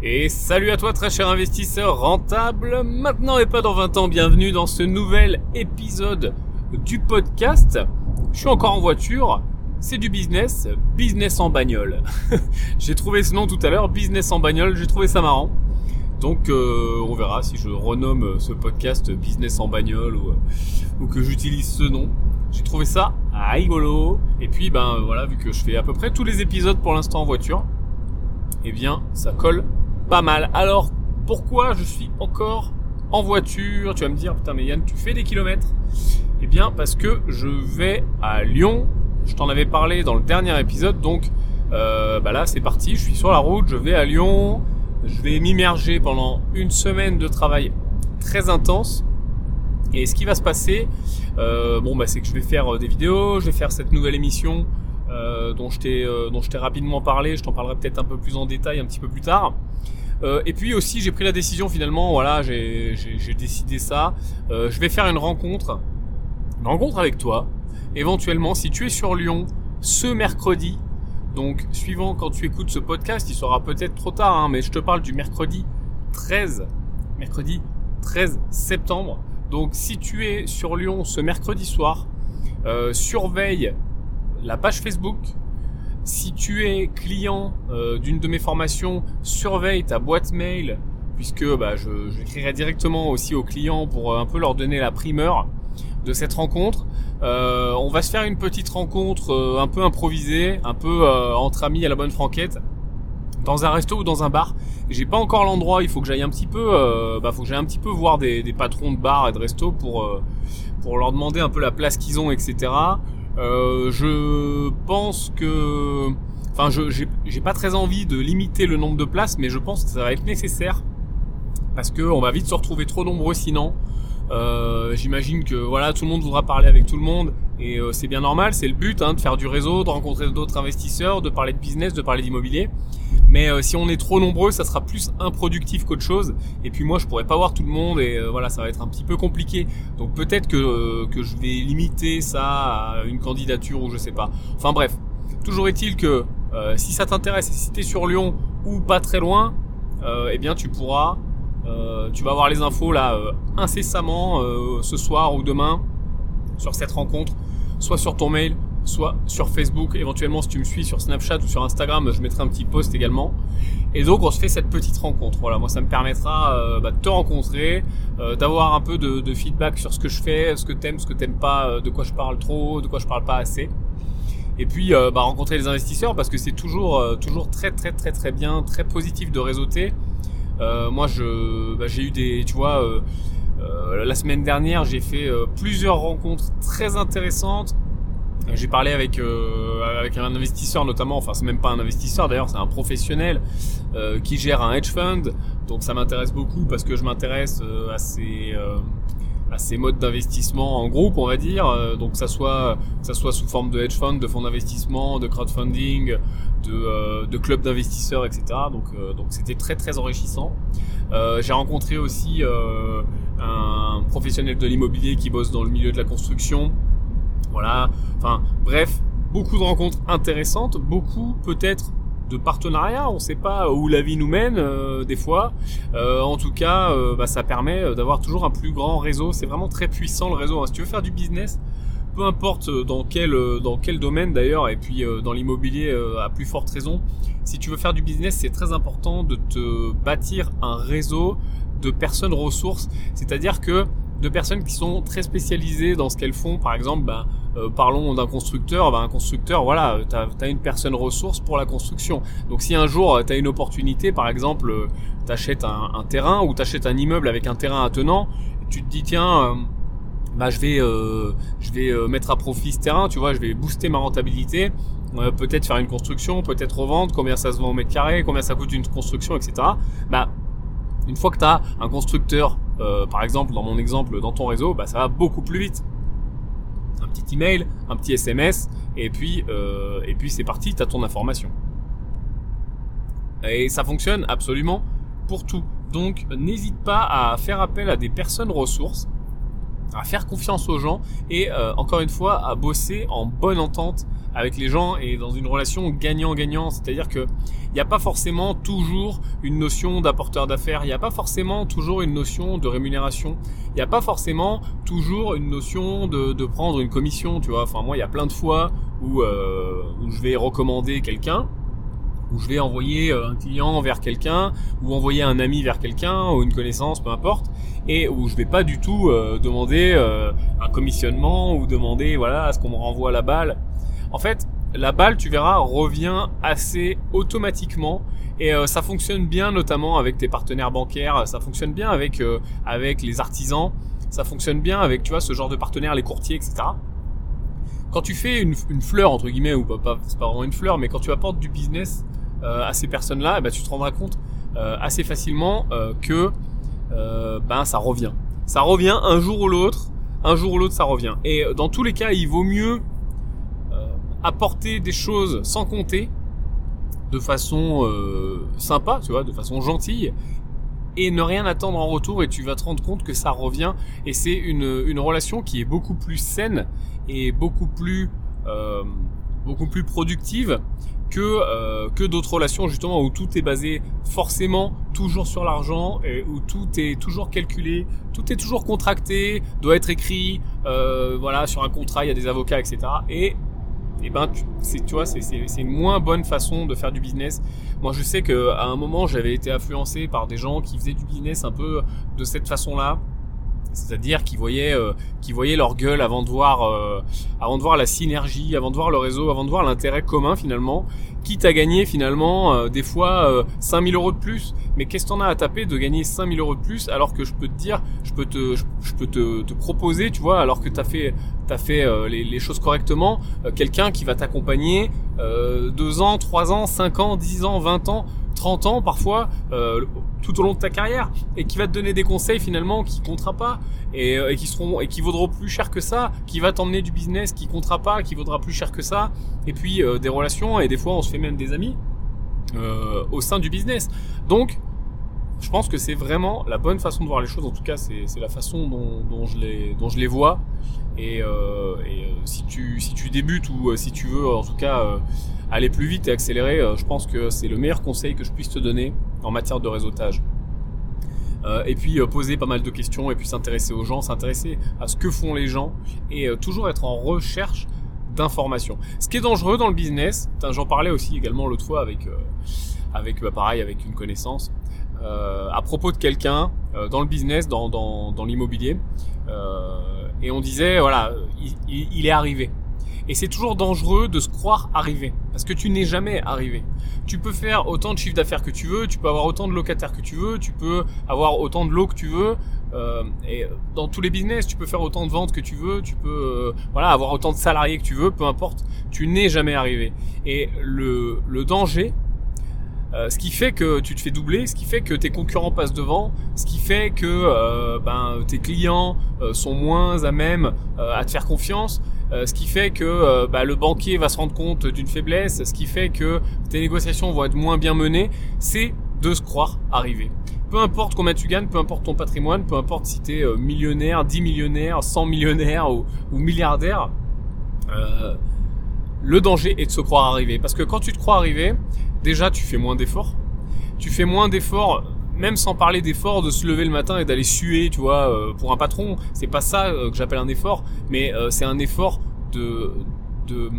Et salut à toi très cher investisseur rentable, maintenant et pas dans 20 ans, bienvenue dans ce nouvel épisode du podcast. Je suis encore en voiture, c'est du business, business en bagnole. j'ai trouvé ce nom tout à l'heure, business en bagnole, j'ai trouvé ça marrant. Donc euh, on verra si je renomme ce podcast business en bagnole ou, ou que j'utilise ce nom. J'ai trouvé ça rigolo. Et puis ben voilà, vu que je fais à peu près tous les épisodes pour l'instant en voiture, eh bien ça colle pas mal. Alors, pourquoi je suis encore en voiture? Tu vas me dire, putain, mais Yann, tu fais des kilomètres Eh bien, parce que je vais à Lyon. Je t'en avais parlé dans le dernier épisode, donc euh, bah là, c'est parti. Je suis sur la route, je vais à Lyon. Je vais m'immerger pendant une semaine de travail très intense. Et ce qui va se passer, euh, bon, bah, c'est que je vais faire euh, des vidéos, je vais faire cette nouvelle émission euh, dont je t'ai dont je t'ai rapidement parlé. Je t'en parlerai peut-être un peu plus en détail un petit peu plus tard. Euh, et puis aussi, j'ai pris la décision finalement. Voilà, j'ai décidé ça. Euh, je vais faire une rencontre, une rencontre avec toi. Éventuellement, si tu es sur Lyon ce mercredi, donc suivant quand tu écoutes ce podcast, il sera peut-être trop tard, hein, mais je te parle du mercredi 13, mercredi 13 septembre. Donc si tu es sur Lyon ce mercredi soir, euh, surveille la page Facebook. Si tu es client euh, d'une de mes formations, surveille ta boîte mail puisque bah, je, j'écrirai directement aussi aux clients pour euh, un peu leur donner la primeur de cette rencontre. Euh, on va se faire une petite rencontre un peu improvisée, un peu entre amis à la bonne franquette, dans un resto ou dans un bar. J'ai pas encore l'endroit, il faut que j'aille un petit peu, bah, faut un petit peu voir des, patrons de bars et de resto pour pour leur demander un peu la place qu'ils ont, etc. Euh, je pense que, enfin, je j'ai pas très envie de limiter le nombre de places, mais je pense que ça va être nécessaire parce que on va vite se retrouver trop nombreux sinon. Euh, J'imagine que voilà, tout le monde voudra parler avec tout le monde et euh, c'est bien normal, c'est le but hein, de faire du réseau, de rencontrer d'autres investisseurs, de parler de business, de parler d'immobilier. Mais euh, si on est trop nombreux, ça sera plus improductif qu'autre chose. Et puis moi, je pourrais pas voir tout le monde et euh, voilà, ça va être un petit peu compliqué. Donc peut-être que euh, que je vais limiter ça à une candidature ou je sais pas. Enfin bref, toujours est-il que si ça t'intéresse et si t'es sur Lyon ou pas très loin, eh bien tu pourras euh, tu vas avoir les infos là euh, incessamment euh, ce soir ou demain sur cette rencontre, soit sur ton mail, soit sur Facebook. Éventuellement, si tu me suis sur Snapchat ou sur Instagram, je mettrai un petit post également. Et donc, on se fait cette petite rencontre. Voilà, moi, ça me permettra bah, de te rencontrer, d'avoir un peu de, feedback sur ce que je fais, ce que t'aimes, ce que t'aimes pas, de quoi je parle trop, de quoi je parle pas assez. Et puis, bah, rencontrer les investisseurs parce que c'est toujours, toujours très, très, très, très bien, très positif de réseauter. Euh, moi, bah, j'ai eu des, tu vois, euh, euh, la semaine dernière, j'ai fait plusieurs rencontres très intéressantes. J'ai parlé avec avec un investisseur notamment, enfin c'est même pas un investisseur d'ailleurs, c'est un professionnel qui gère un hedge fund. Donc ça m'intéresse beaucoup parce que je m'intéresse à ces à ces modes d'investissement en groupe, on va dire. donc ça soit ça soit sous forme de hedge fund, de fonds d'investissement, de crowdfunding, de, euh, de clubs d'investisseurs, etc. Donc euh, donc c'était très très enrichissant. Euh, j'ai rencontré aussi un professionnel de l'immobilier qui bosse dans le milieu de la construction. Voilà. Enfin bref, beaucoup de rencontres intéressantes, beaucoup peut-être de partenariats, on ne sait pas où la vie nous mène des fois. Euh, en tout cas, bah, ça permet d'avoir toujours un plus grand réseau. C'est vraiment très puissant le réseau. Hein. Si tu veux faire du business, peu importe euh, dans quel, euh, dans quel domaine d'ailleurs, et puis euh, dans l'immobilier à plus forte raison, si tu veux faire du business, c'est très important de te bâtir un réseau de personnes ressources, c'est-à-dire que de personnes qui sont très spécialisées dans ce qu'elles font. Par exemple, ben, parlons d'un constructeur. Ben, un constructeur, voilà, tu as, une personne ressource pour la construction. Donc si un jour tu as une opportunité, par exemple, tu achètes un, terrain ou tu achètes un immeuble avec un terrain attenant, tu te dis, tiens, bah je vais euh, je vais euh, mettre à profit ce terrain, tu vois, je vais booster ma rentabilité, euh, peut-être faire une construction, peut-être revendre, combien ça se vend au mètre carré, combien ça coûte une construction, etc. Bah une fois que tu as un constructeur, par exemple dans mon exemple dans ton réseau, bah ça va beaucoup plus vite. Un petit email, un petit SMS, et puis et puis c'est parti, tu as ton information. Et ça fonctionne absolument pour tout. Donc n'hésite pas à faire appel à des personnes ressources à faire confiance aux gens et euh, encore une fois à bosser en bonne entente avec les gens est dans une relation gagnant-gagnant. C'est-à-dire que il n'y a pas forcément toujours une notion d'apporteur d'affaires. Il n'y a pas forcément toujours une notion de rémunération. Il n'y a pas forcément toujours une notion de, de, prendre une commission. Tu vois. Enfin moi, il y a plein de fois où, euh, où je vais recommander quelqu'un où je vais envoyer euh, un client vers quelqu'un, ou envoyer un ami vers quelqu'un, ou une connaissance, peu importe, et où je vais pas du tout euh, demander euh, un commissionnement ou demander voilà à ce qu'on me renvoie la balle. En fait, la balle, tu verras, revient assez automatiquement et ça fonctionne bien notamment avec tes partenaires bancaires, ça fonctionne bien avec avec les artisans, ça fonctionne bien avec tu vois ce genre de partenaires, les courtiers, etc. Quand tu fais une, fleur entre guillemets ou pas, pas c'est pas vraiment une fleur, mais quand tu apportes du business euh, à ces personnes-là, eh ben, tu te rendras compte euh, assez facilement euh, ben ça revient. Ça revient un jour ou l'autre, un jour ou l'autre ça revient. Et dans tous les cas, il vaut mieux apporter des choses sans compter, de façon sympa, tu vois, de façon gentille, et ne rien attendre en retour et tu vas te rendre compte que ça revient et c'est une, une relation qui est beaucoup plus saine et beaucoup plus euh, beaucoup plus productive que euh, que d'autres relations justement où tout est basé forcément toujours sur l'argent et où tout est toujours calculé, tout est toujours contracté, doit être écrit, euh, voilà sur un contrat il y a des avocats etc. Et et ben tu, tu vois c'est c'est une moins bonne façon de faire du business. Moi je sais que à un moment j'avais été influencé par des gens qui faisaient du business un peu de cette façon là c'est-à-dire qu'ils voyaient, euh, voyaient leur gueule avant de voir, euh, avant de voir la synergie, avant de voir le réseau, avant de voir l'intérêt commun finalement, quitte à gagner finalement euh, des fois euh, 5000 euros de plus. Mais qu'est-ce que t'en as à taper de gagner 5000 euros de plus alors que je peux te dire, je peux te, je, peux te, te, proposer, tu vois, alors que t'as fait, t'as fait les, les, choses correctement, quelqu'un qui va t'accompagner deux ans, trois ans, cinq ans, dix ans, 20 ans 30 ans parfois euh, tout au long de ta carrière et qui va te donner des conseils finalement qui comptera pas et, euh, et, qui seront et qui vaudront plus cher que ça, qui va t'emmener du business qui comptera pas, qui vaudra plus cher que ça et puis euh, des relations et des fois on se fait même des amis au sein du business. Donc je pense que c'est vraiment la bonne façon de voir les choses. En tout cas, c'est la façon dont, dont, je les, dont je les vois. Et, euh, et si, tu, si tu débutes ou si tu veux, en tout cas, aller plus vite et accélérer, euh, je pense que c'est le meilleur conseil que je puisse te donner en matière de réseautage. Euh, et puis euh, poser pas mal de questions et puis s'intéresser aux gens, s'intéresser à ce que font les gens et toujours être en recherche d'informations. Ce qui est dangereux dans le business, j'en parlais aussi également l'autre fois avec avec bah, pareil avec une connaissance à propos de quelqu'un dans le business, dans, dans, l'immobilier, et on disait voilà il, il est arrivé. Et c'est toujours dangereux de se croire arrivé, parce que tu n'es jamais arrivé. Tu peux faire autant de chiffre d'affaires que tu veux, tu peux avoir autant de locataires que tu veux, tu peux avoir autant de lots que tu veux. Euh, et dans tous les business, tu peux faire autant de ventes que tu veux, tu peux euh, voilà avoir autant de salariés que tu veux, peu importe. Tu n'es jamais arrivé. Et le danger, euh, ce qui fait que tu te fais doubler, ce qui fait que tes concurrents passent devant, ce qui fait que euh, ben, tes clients euh, sont moins à même à te faire confiance, euh, ce qui fait que euh, bah, le banquier va se rendre compte d'une faiblesse, ce qui fait que tes négociations vont être moins bien menées, c'est de se croire arrivé. Peu importe combien tu gagnes, peu importe ton patrimoine, peu importe si tu es euh, millionnaire, 10 millionnaires, 100 millionnaires ou, ou milliardaire, le danger est de se croire arrivé. Parce que quand tu te crois arrivé, déjà tu fais moins d'efforts. Tu fais moins d'efforts même sans parler d'effort de se lever le matin et d'aller suer, tu vois, euh, pour un patron, c'est pas ça euh, que j'appelle un effort, mais euh, c'est un effort de, de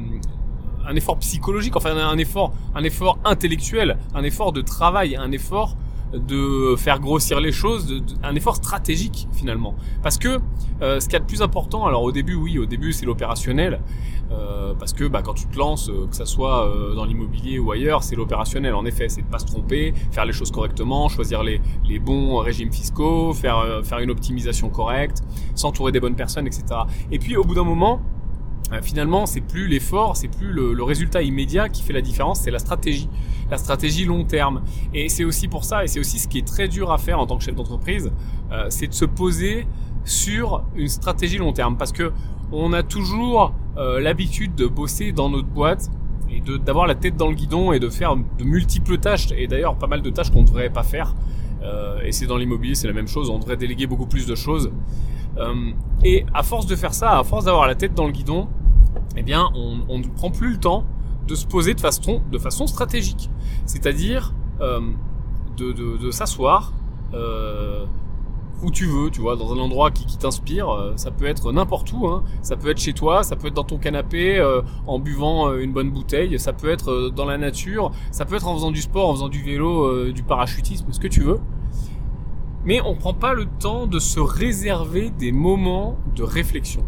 un effort psychologique, enfin un effort, un effort intellectuel, un effort de travail, un effort de faire grossir les choses, de, un effort stratégique finalement. Parce que euh, ce qu'il y a de plus important, alors au début oui, au début c'est l'opérationnel, euh, parce que bah, quand tu te lances, euh, que ça soit euh, dans l'immobilier ou ailleurs, c'est l'opérationnel en effet, c'est de pas se tromper, faire les choses correctement, choisir les, les bons régimes fiscaux, faire, faire une optimisation correcte, s'entourer des bonnes personnes, etc. Et puis au bout d'un moment, euh, finalement, c'est plus l'effort, c'est plus le, résultat immédiat qui fait la différence, c'est la stratégie, la stratégie long terme. Et c'est aussi pour ça, et c'est aussi ce qui est très dur à faire en tant que chef d'entreprise, euh, c'est de se poser sur une stratégie long terme, parce que on a toujours euh, l'habitude de bosser dans notre boîte et d'avoir la tête dans le guidon et de faire de multiples tâches, et d'ailleurs pas mal de tâches qu'on ne devrait pas faire. et c'est dans l'immobilier, c'est la même chose, on devrait déléguer beaucoup plus de choses. Et à force de faire ça, à force d'avoir la tête dans le guidon, eh bien, on, ne prend plus le temps de se poser de façon, de stratégique. C'est-à-dire euh, de, s'asseoir euh, où tu veux, tu vois, dans un endroit qui, t'inspire. Euh, ça peut être n'importe où, hein. ça peut être chez toi, ça peut être dans ton canapé euh, en buvant une bonne bouteille, ça peut être dans la nature, ça peut être en faisant du sport, en faisant du vélo, du parachutisme, ce que tu veux. Mais on prend pas le temps de se réserver des moments de réflexion.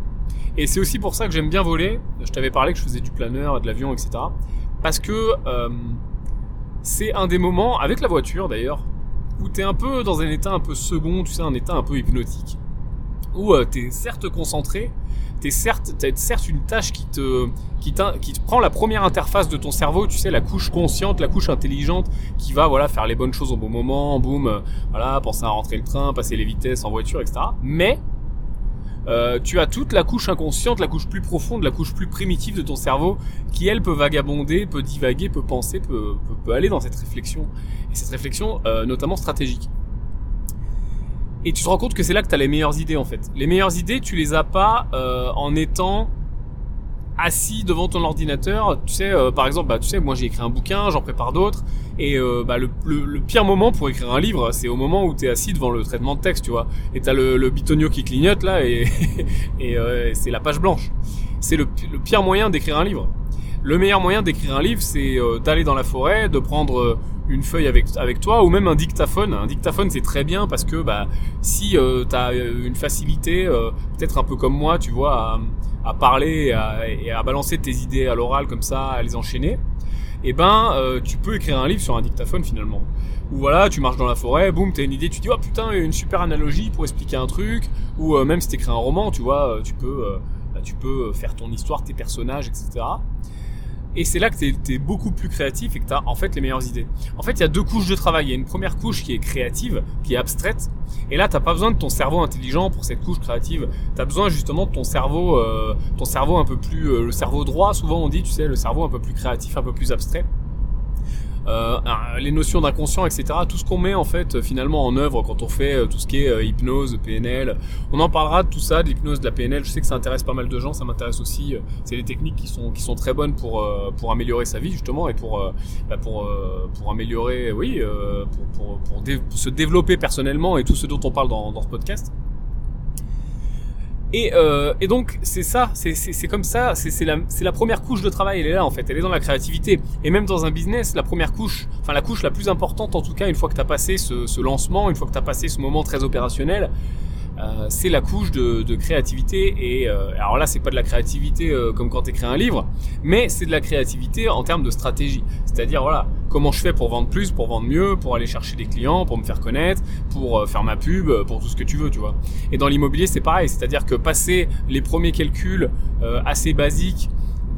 Et c'est aussi pour ça que j'aime bien voler. Je t'avais parlé que je faisais du planeur, de l'avion, etc. Parce que euh, c'est un des moments, avec la voiture d'ailleurs, où tu es un peu dans un état un peu second, tu sais, un état un peu hypnotique. Où euh, tu es certes concentré, t'es certes, t'as certes une tâche qui te, prend la première interface de ton cerveau, tu sais, la couche consciente, la couche intelligente, qui va, voilà, faire les bonnes choses au bon moment, boum, euh, voilà, penser à rentrer le train, passer les vitesses en voiture, etc. Mais, euh, tu as toute la couche inconsciente, la couche plus profonde, la couche plus primitive de ton cerveau qui, elle, peut vagabonder, peut divaguer, peut penser, peut, peut, aller dans cette réflexion. Et cette réflexion, euh, notamment stratégique. Et tu te rends compte que c'est là que tu as les meilleures idées, en fait. Les meilleures idées, tu les as pas euh, en étant assis devant ton ordinateur, tu sais, euh, par exemple, bah, tu sais, moi j'ai écrit un bouquin, j'en prépare d'autres, et euh, bah, le, le, pire moment pour écrire un livre, c'est au moment où tu es assis devant le traitement de texte, tu vois, et t'as le, le bitonio qui clignote là, et, euh, et c'est la page blanche. C'est le, le pire moyen d'écrire un livre. Le meilleur moyen d'écrire un livre, c'est d'aller dans la forêt, de prendre une feuille avec, avec toi ou même un dictaphone. Un dictaphone c'est très bien parce que bah, si euh, tu as une facilité, peut-être un peu comme moi, tu vois, à, parler et à, balancer tes idées à l'oral comme ça, à les enchaîner, eh ben euh, tu peux écrire un livre sur un dictaphone finalement. Ou voilà, tu marches dans la forêt, boum, t'as une idée, tu dis oh putain, une super analogie pour expliquer un truc. Ou euh, même si t'écris un roman, tu vois, euh, tu peux, bah, tu peux faire ton histoire, tes personnages, etc. Et c'est là que tu es, beaucoup plus créatif et que tu as en fait les meilleures idées. En fait, il y a deux couches de travail. Il y a une première couche qui est créative, qui est abstraite. Et là, t'as pas besoin de ton cerveau intelligent pour cette couche créative. Tu as besoin justement de ton cerveau, euh, ton cerveau un peu plus, euh, le cerveau droit. Souvent, on dit, tu sais, le cerveau un peu plus créatif, un peu plus abstrait. Euh, les notions d'inconscient, etc. Tout ce qu'on met en fait finalement en œuvre quand on fait euh, tout ce qui est euh, hypnose, PNL. On en parlera de tout ça, de l'hypnose, de la PNL. Je sais que ça intéresse pas mal de gens, ça m'intéresse aussi. C'est des techniques qui sont qui sont très bonnes pour pour améliorer sa vie justement et pour bah, pour pour améliorer, oui, pour pour, pour, se développer personnellement et tout ce dont on parle dans, dans ce podcast. Et, euh, et donc c'est ça, c'est comme ça, c'est la, la première couche de travail, elle est là en fait, elle est dans la créativité. Et même dans un business, la première couche, enfin la couche la plus importante en tout cas, une fois que tu as passé ce, ce, lancement, une fois que tu as passé ce moment très opérationnel, euh, c'est la couche de, créativité. Et euh, alors là, c'est pas de la créativité euh, comme quand tu écris un livre, mais c'est de la créativité en termes de stratégie. C'est-à-dire, voilà, comment je fais pour vendre plus, pour vendre mieux, pour aller chercher des clients, pour me faire connaître, pour faire ma pub, pour tout ce que tu veux, tu vois. Et dans l'immobilier, c'est pareil. C'est-à-dire que passer les premiers calculs assez basiques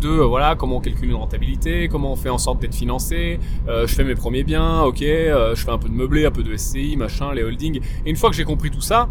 de voilà comment on calcule une rentabilité, comment on fait en sorte d'être financé, je fais mes premiers biens, ok, je fais un peu de meublé, un peu de SCI, machin, les holdings. Et une fois que j'ai compris tout ça,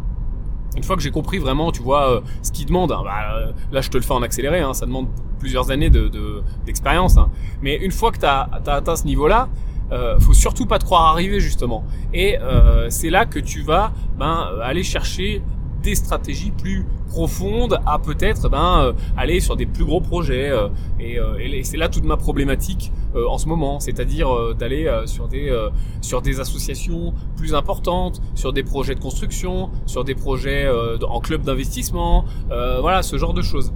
une fois que j'ai compris vraiment, tu vois, euh, ce qu'il demande, hein, bah, euh, là je te le fais en accéléré, hein, ça demande plusieurs années d'expérience. De, hein. Mais une fois que tu as, atteint ce niveau-là, euh, faut surtout pas te croire arriver justement. Et euh, c'est là que tu vas ben, aller chercher des stratégies plus profondes à peut-être ben, euh, aller sur des plus gros projets. Euh, euh, et, c'est là toute ma problématique en ce moment, c'est-à-dire d'aller sur des sur des associations plus importantes, sur des projets de construction, sur des projets en club d'investissement, voilà ce genre de choses.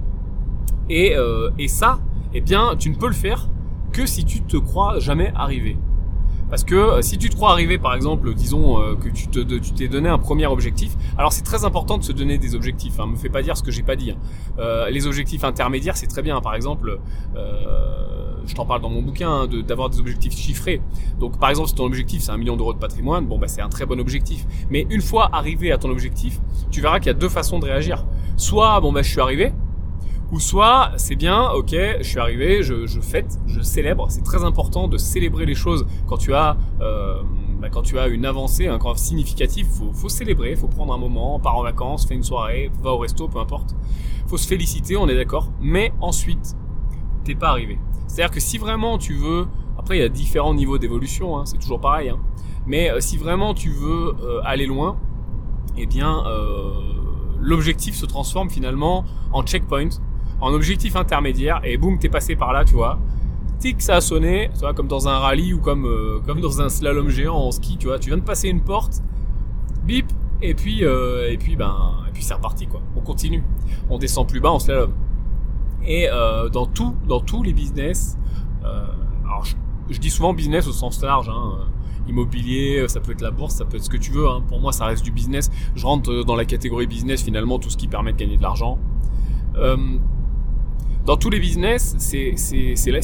Et, et ça, eh bien, tu ne peux le faire que si tu te crois jamais arrivé. Parce que euh, si tu te crois arriver, par exemple, disons euh, que tu te, tu t'es donné un premier objectif, alors c'est très important de se donner des objectifs. Hein, me fais pas dire ce que j'ai pas dit. Hein. Euh, les objectifs intermédiaires, c'est très bien. Par exemple, je t'en parle dans mon bouquin, hein, d'avoir des objectifs chiffrés. Donc, par exemple, si ton objectif c'est un million d'euros de patrimoine, bon bah c'est un très bon objectif. Mais une fois arrivé à ton objectif, tu verras qu'il y a deux façons de réagir. Soit bon bah je suis arrivé, ou soit c'est bien, ok, je suis arrivé, je, fête, je célèbre. C'est très important de célébrer les choses quand tu as euh, bah, quand tu as une avancée, un grand significatif. Faut, faut célébrer, faut prendre un moment, part en vacances, fait une soirée, va au resto, peu importe. Faut se féliciter, on est d'accord. Mais ensuite, t'es pas arrivé. C'est-à-dire que si vraiment tu veux, après il y a différents niveaux d'évolution, hein, c'est toujours pareil. Hein, mais euh, si vraiment tu veux euh, aller loin, eh bien l'objectif se transforme finalement en checkpoint en objectif intermédiaire et boum, t'es passé par là, tu vois. Tic, ça a sonné, tu vois, comme dans un rallye ou comme, euh, dans un slalom géant en ski, tu vois. Tu viens de passer une porte, bip, et puis, euh, et puis, ben, et puis c'est reparti, quoi. On continue. On descend plus bas en slalom. Et euh, dans tout, dans tous les business, alors je, dis souvent business au sens large, hein, immobilier, ça peut être la bourse, ça peut être ce que tu veux. Hein. Pour moi, ça reste du business. Je rentre dans la catégorie business finalement, tout ce qui permet de gagner de l'argent. Dans tous les business, c'est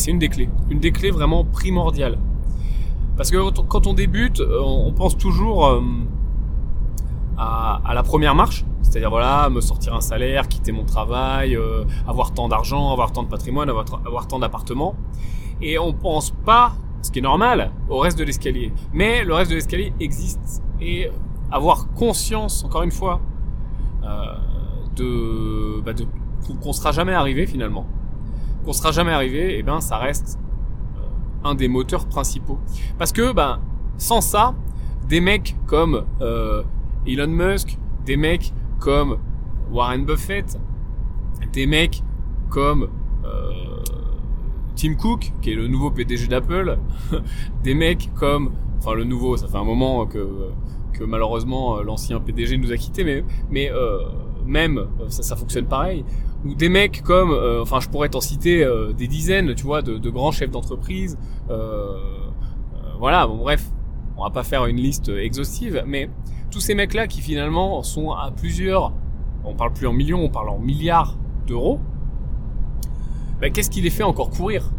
une des clés, une des clés vraiment primordiales. Parce que quand on débute, euh, on pense toujours euh, à, la première marche, c'est-à-dire voilà, me sortir un salaire, quitter mon travail, avoir tant d'argent, avoir tant de patrimoine, avoir, tant d'appartements, et on pense pas ce qui est normal, au reste de l'escalier. Mais le reste de l'escalier existe. Et avoir conscience, encore une fois, euh, de, bah de qu'on sera jamais arrivé finalement, qu'on sera jamais arrivé, et eh ben ça reste euh, un des moteurs principaux. Parce que ben sans ça, des mecs comme euh, Elon Musk, des mecs comme Warren Buffett, des mecs comme euh, Tim Cook, qui est le nouveau PDG d'Apple, des mecs comme, enfin le nouveau, ça fait un moment que, malheureusement l'ancien PDG nous a quittés, mais, même ça fonctionne pareil. Ou des mecs comme, euh, enfin je pourrais t'en citer des dizaines, tu vois, de, de grands chefs d'entreprise. voilà, bon bref, on va pas faire une liste exhaustive, mais tous ces mecs-là qui finalement sont à plusieurs, on parle plus en millions, on parle en milliards d'euros, bah, qu'est-ce qui les fait encore courir?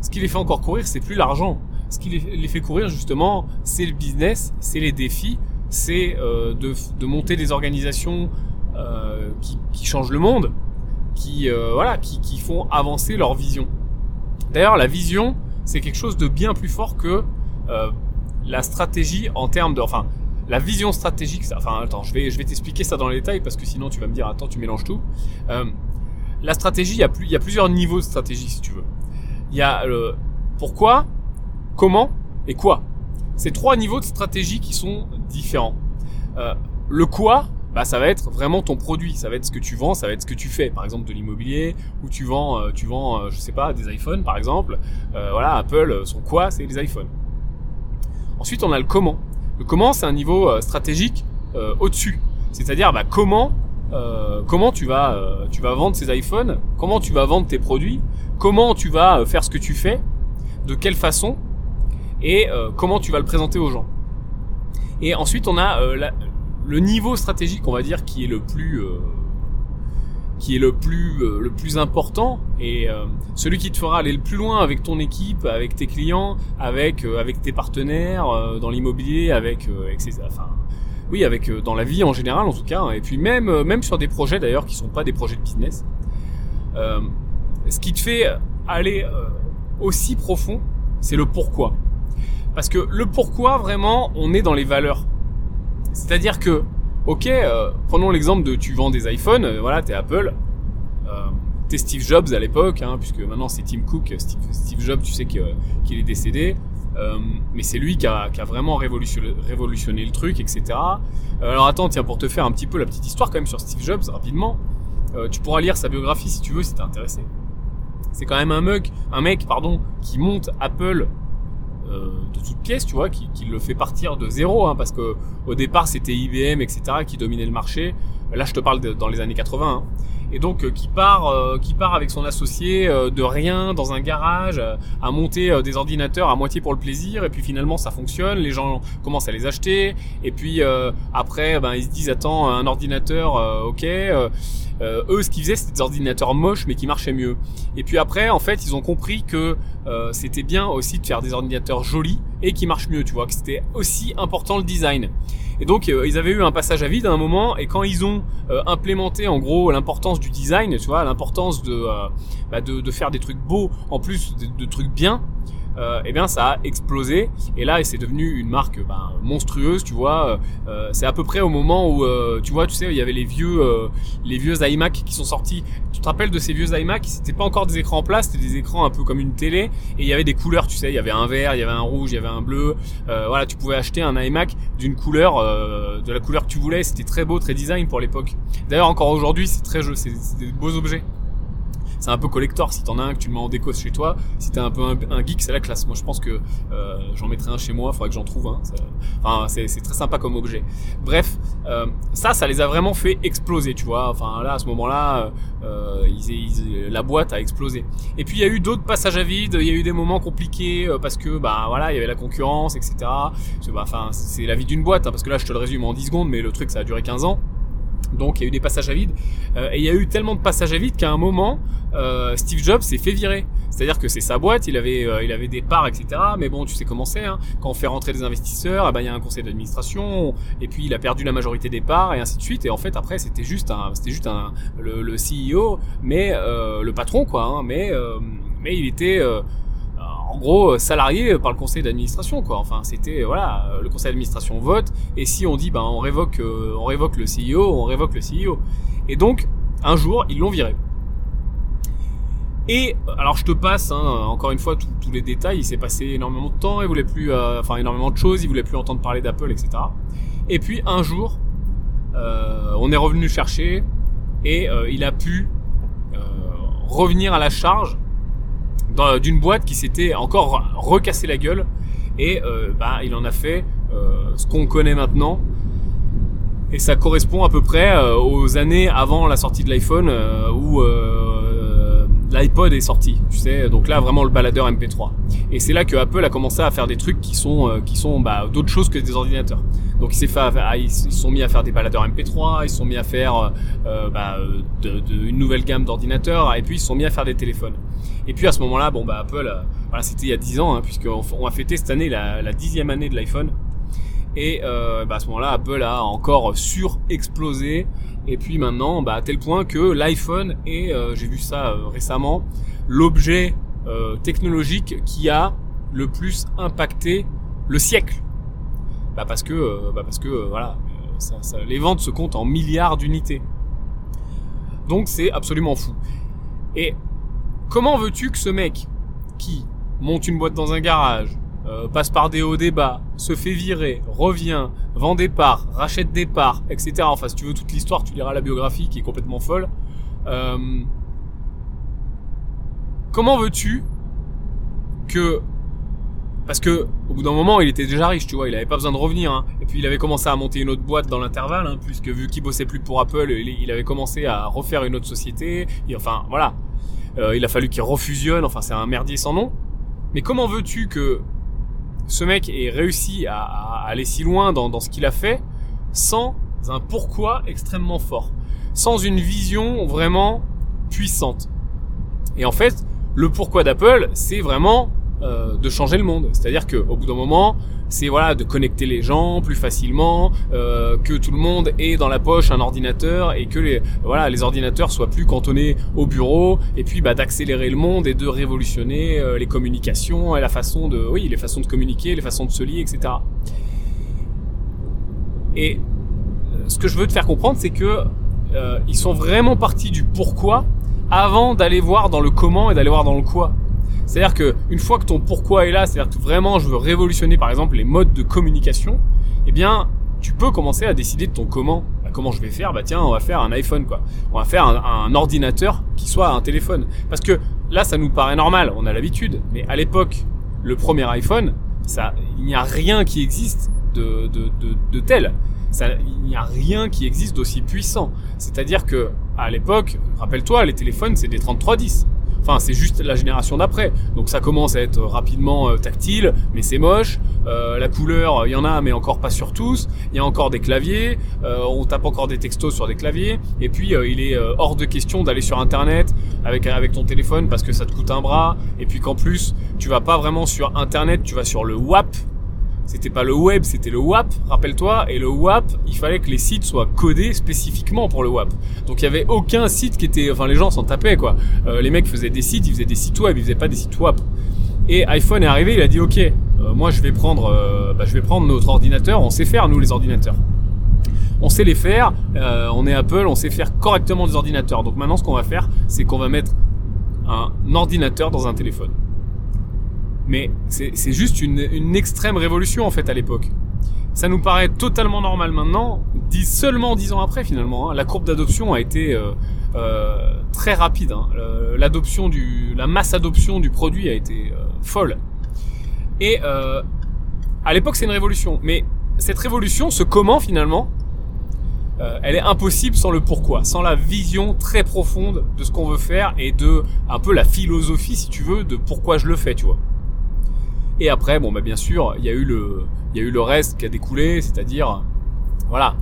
Ce qui les fait encore courir, c'est plus l'argent. Ce qui les fait courir, justement, c'est le business, c'est les défis, c'est euh, de, de, monter des organisations euh, qui, qui, changent le monde, qui, euh, voilà, qui, qui, font avancer leur vision. D'ailleurs, la vision, c'est quelque chose de bien plus fort que euh, la stratégie en termes de... Enfin, la vision stratégique, ça, enfin attends, je vais, je vais t'expliquer ça dans les détails parce que sinon tu vas me dire attends tu mélanges tout. Euh, la stratégie, il y, a plus, il y a plusieurs niveaux de stratégie si tu veux. Il y a le pourquoi, comment et quoi. C'est trois niveaux de stratégie qui sont différents. Le quoi, bah, ça va être vraiment ton produit, ça va être ce que tu vends, ça va être ce que tu fais. Par exemple de l'immobilier, ou tu vends, euh, tu vends, euh, je sais pas, des iPhones par exemple. Euh, voilà, Apple, son quoi, c'est les iPhones. Ensuite, on a le comment. Le comment, c'est un niveau stratégique au-dessus. C'est-à-dire, bah, comment comment tu vas, tu vas vendre ces iPhones, comment tu vas vendre tes produits, comment tu vas faire ce que tu fais, de quelle façon, et comment tu vas le présenter aux gens. Et ensuite, on a le niveau stratégique, on va dire, qui est le plus le plus important et celui qui te fera aller le plus loin avec ton équipe, avec tes clients, avec avec tes partenaires dans l'immobilier, avec etc. Enfin, oui, avec euh, dans la vie en général en tout cas, hein. et puis même euh, sur des projets d'ailleurs qui sont pas des projets de business. Euh, ce qui te fait aller aussi profond, c'est le pourquoi. Parce que le pourquoi vraiment, on est dans les valeurs. C'est-à-dire que, ok, prenons l'exemple de tu vends des iPhones, voilà, t'es Apple, t'es Steve Jobs à l'époque, hein, puisque maintenant c'est Tim Cook. Steve, Jobs, tu sais qu'il est décédé. Euh, mais c'est lui qui a, vraiment révolutionné, le truc, etc. Euh, alors attends, tiens, pour te faire un petit peu la petite histoire quand même sur Steve Jobs, rapidement, euh, tu pourras lire sa biographie si tu veux, si t'es intéressé. C'est quand même un mec, un mec, pardon, qui monte Apple euh, de toutes pièces, tu vois, qui, le fait partir de zéro, hein, parce que au départ c'était IBM, etc., qui dominait le marché. Là, je te parle dans les années 80. Hein et donc euh, qui part euh, qui part avec son associé euh, de rien dans un garage à monter des ordinateurs à moitié pour le plaisir. Et puis finalement ça fonctionne. Les gens commencent à les acheter. Et puis après ben ils se disent attends un ordinateur ok eux ce qu'ils faisaient c'était des ordinateurs moches mais qui marchaient mieux. Et puis après en fait ils ont compris que c'était bien aussi de faire des ordinateurs jolis et qui marchent mieux tu vois que c'était aussi important le design et donc euh, ils avaient eu un passage à vide à un moment et quand ils ont euh, implémenté en gros l'importance du design, tu vois, l'importance de, euh, bah, de, de faire des trucs beaux en plus de trucs bien, euh, eh bien ça a explosé. Et là c'est devenu une marque ben, monstrueuse tu vois. Euh, c'est à peu près au moment où euh, tu vois tu sais il y avait les vieux les vieux iMac qui sont sortis. Tu te rappelles de ces vieux iMac? C'était pas encore des écrans en place c'était des écrans un peu comme une télé. Et il y avait des couleurs tu sais. Il y avait un vert il y avait un rouge il y avait un bleu. Voilà tu pouvais acheter un iMac d'une couleur de la couleur que tu voulais. C'était très beau très design pour l'époque. D'ailleurs encore aujourd'hui c'est très jeu c'est des beaux objets c'est un peu collector. Si t'en as un que tu le mets en déco chez toi, si t'es un peu un, geek, c'est la classe. Moi, je pense que euh, j'en mettrai un chez moi. Faudrait que j'en trouve un. Enfin, c'est très sympa comme objet. Bref, euh, ça, ça les a vraiment fait exploser, tu vois. Enfin, là, à ce moment-là, euh, ils, la boîte a explosé. Et puis, il y a eu d'autres passages à vide. Il y a eu des moments compliqués parce que, bah, voilà, il y avait la concurrence, etc. Bah, enfin, c'est la vie d'une boîte. Hein, parce que là, je te le résume en 10 secondes, mais le truc, ça a duré 15 ans. Donc il y a eu des passages à vide. Euh, et il y a eu tellement de passages à vide qu'à un moment, euh, Steve Jobs s'est fait virer. C'est-à-dire que c'est sa boîte, il avait, euh, il avait des parts, etc. Mais bon, tu sais comment c'est. Hein. Quand on fait rentrer des investisseurs, ben, il y a un conseil d'administration. Et puis il a perdu la majorité des parts et ainsi de suite. Et en fait, après, c'était juste un, c'était juste un, le, le CEO, mais le patron, quoi. Hein. mais, mais il était en gros euh, salarié par le conseil d'administration quoi. Enfin c'était voilà euh, le conseil d'administration vote et si on dit ben on révoque euh, on révoque le CEO on révoque le CEO et donc un jour ils l'ont viré. Et alors je te passe hein, encore une fois tous les détails. Il s'est passé énormément de temps, il voulait plus, enfin énormément de choses, il voulait plus entendre parler d'Apple, etc. Et puis un jour, on est revenu chercher et il a pu revenir à la charge d'une boîte qui s'était encore recassé la gueule. Et euh, bah, il en a fait euh, ce qu'on connaît maintenant. Et ça correspond à peu près euh, aux années avant la sortie de l'iPhone où l'iPod est sorti, tu sais, donc là vraiment le baladeur MP3. Et c'est là que Apple a commencé à faire des trucs qui sont qui sont bah, d'autres choses que des ordinateurs. Donc il s'est fait, ah, ils sont mis à faire des baladeurs MP3, ils sont mis à faire bah, de, une nouvelle gamme d'ordinateurs, et puis ils sont mis à faire des téléphones. Et puis à ce moment-là, bon bah Apple, euh, voilà, c'était il y a 10 ans, hein, puisqu'on on a fêté cette année la, dixième année de l'iPhone. Et euh, bah, à ce moment-là, Apple a encore surexplosé. Et puis maintenant, bah, à tel point que l'iPhone est, euh, j'ai vu ça récemment, l'objet technologique qui a le plus impacté le siècle. Bah parce que, bah parce que voilà, les ventes se comptent en milliards d'unités. Donc c'est absolument fou. Et Comment veux-tu que ce mec qui monte une boîte dans un garage, euh, passe par des hauts, des bas, se fait virer, revient, vend des parts, rachète des parts, etc. Enfin, si tu veux toute l'histoire, tu liras la biographie qui est complètement folle. Euh, comment veux-tu que parce que au bout d'un moment, il était déjà riche, tu vois, il avait pas besoin de revenir. Hein. Et puis il avait commencé à monter une autre boîte dans l'intervalle, hein, puisque vu qu'il bossait plus pour Apple, il, avait commencé à refaire une autre société. Et enfin, voilà. Euh, il a fallu qu'il refusionne, enfin c'est un merdier sans nom. Mais comment veux-tu que ce mec ait réussi à, aller si loin dans, ce qu'il a fait sans un pourquoi extrêmement fort, sans une vision vraiment puissante. Et en fait, le pourquoi d'Apple, c'est vraiment euh, de changer le monde. C'est-à-dire qu'au bout d'un moment, c'est voilà de connecter les gens plus facilement, euh, que tout le monde ait dans la poche un ordinateur et que les voilà les ordinateurs soient plus cantonnés au bureau et puis bah, d'accélérer le monde et de révolutionner euh, les communications et la façon de oui les façons de communiquer, les façons de se lier, etc. Et euh, ce que je veux te faire comprendre, c'est que ils sont vraiment partis du pourquoi avant d'aller voir dans le comment et d'aller voir dans le quoi. C'est-à-dire que une fois que ton pourquoi est là, c'est-à-dire que vraiment je veux révolutionner par exemple les modes de communication, eh bien tu peux commencer à décider de ton comment. Bah, comment je vais faire? Bah tiens, on va faire un iPhone quoi. On va faire un, ordinateur qui soit un téléphone. Parce que là, ça nous paraît normal, on a l'habitude. Mais à l'époque, le premier iPhone, ça, il n'y a rien qui existe de, de, de, de tel. Ça, il n'y a rien qui existe d'aussi puissant. C'est-à-dire que à l'époque, rappelle-toi, les téléphones c'est des 3310. Enfin, c'est juste la génération d'après. Donc ça commence à être rapidement euh, tactile, mais c'est moche. Euh, la couleur, il y en a, mais encore pas sur tous. Il y a encore des claviers. Euh, on tape encore des textos sur des claviers. Et puis, il est hors de question d'aller sur Internet avec avec ton téléphone parce que ça te coûte un bras. Et puis qu'en plus, tu vas pas vraiment sur Internet, tu vas sur le WAP c'était pas le web, c'était le WAP, rappelle-toi. Et le WAP, il fallait que les sites soient codés spécifiquement pour le WAP. Donc il y avait aucun site qui était, enfin les gens s'en tapaient quoi. Euh, les mecs faisaient des sites, ils faisaient des sites web, ils faisaient pas des sites WAP. Et iPhone est arrivé, il a dit ok, euh, moi je vais prendre, euh, bah, je vais prendre notre ordinateur. On sait faire nous les ordinateurs. On sait les faire. on est Apple, on sait faire correctement des ordinateurs. Donc maintenant ce qu'on va faire, c'est qu'on va mettre un ordinateur dans un téléphone. Mais c'est juste une, extrême révolution en fait à l'époque. Ça nous paraît totalement normal maintenant, seulement dix ans après finalement. Hein. la courbe d'adoption a été, euh, euh, très rapide. Hein. L'adoption du, la masse adoption du produit a été folle. Et à l'époque, c'est une révolution. Mais cette révolution, ce comment finalement, elle est impossible sans le pourquoi, sans la vision très profonde de ce qu'on veut faire et de un peu la philosophie, si tu veux, de pourquoi je le fais, tu vois. Et après, bon, bah bien sûr, il y a eu le, il y a eu le reste qui a découlé, c'est-à-dire, voilà,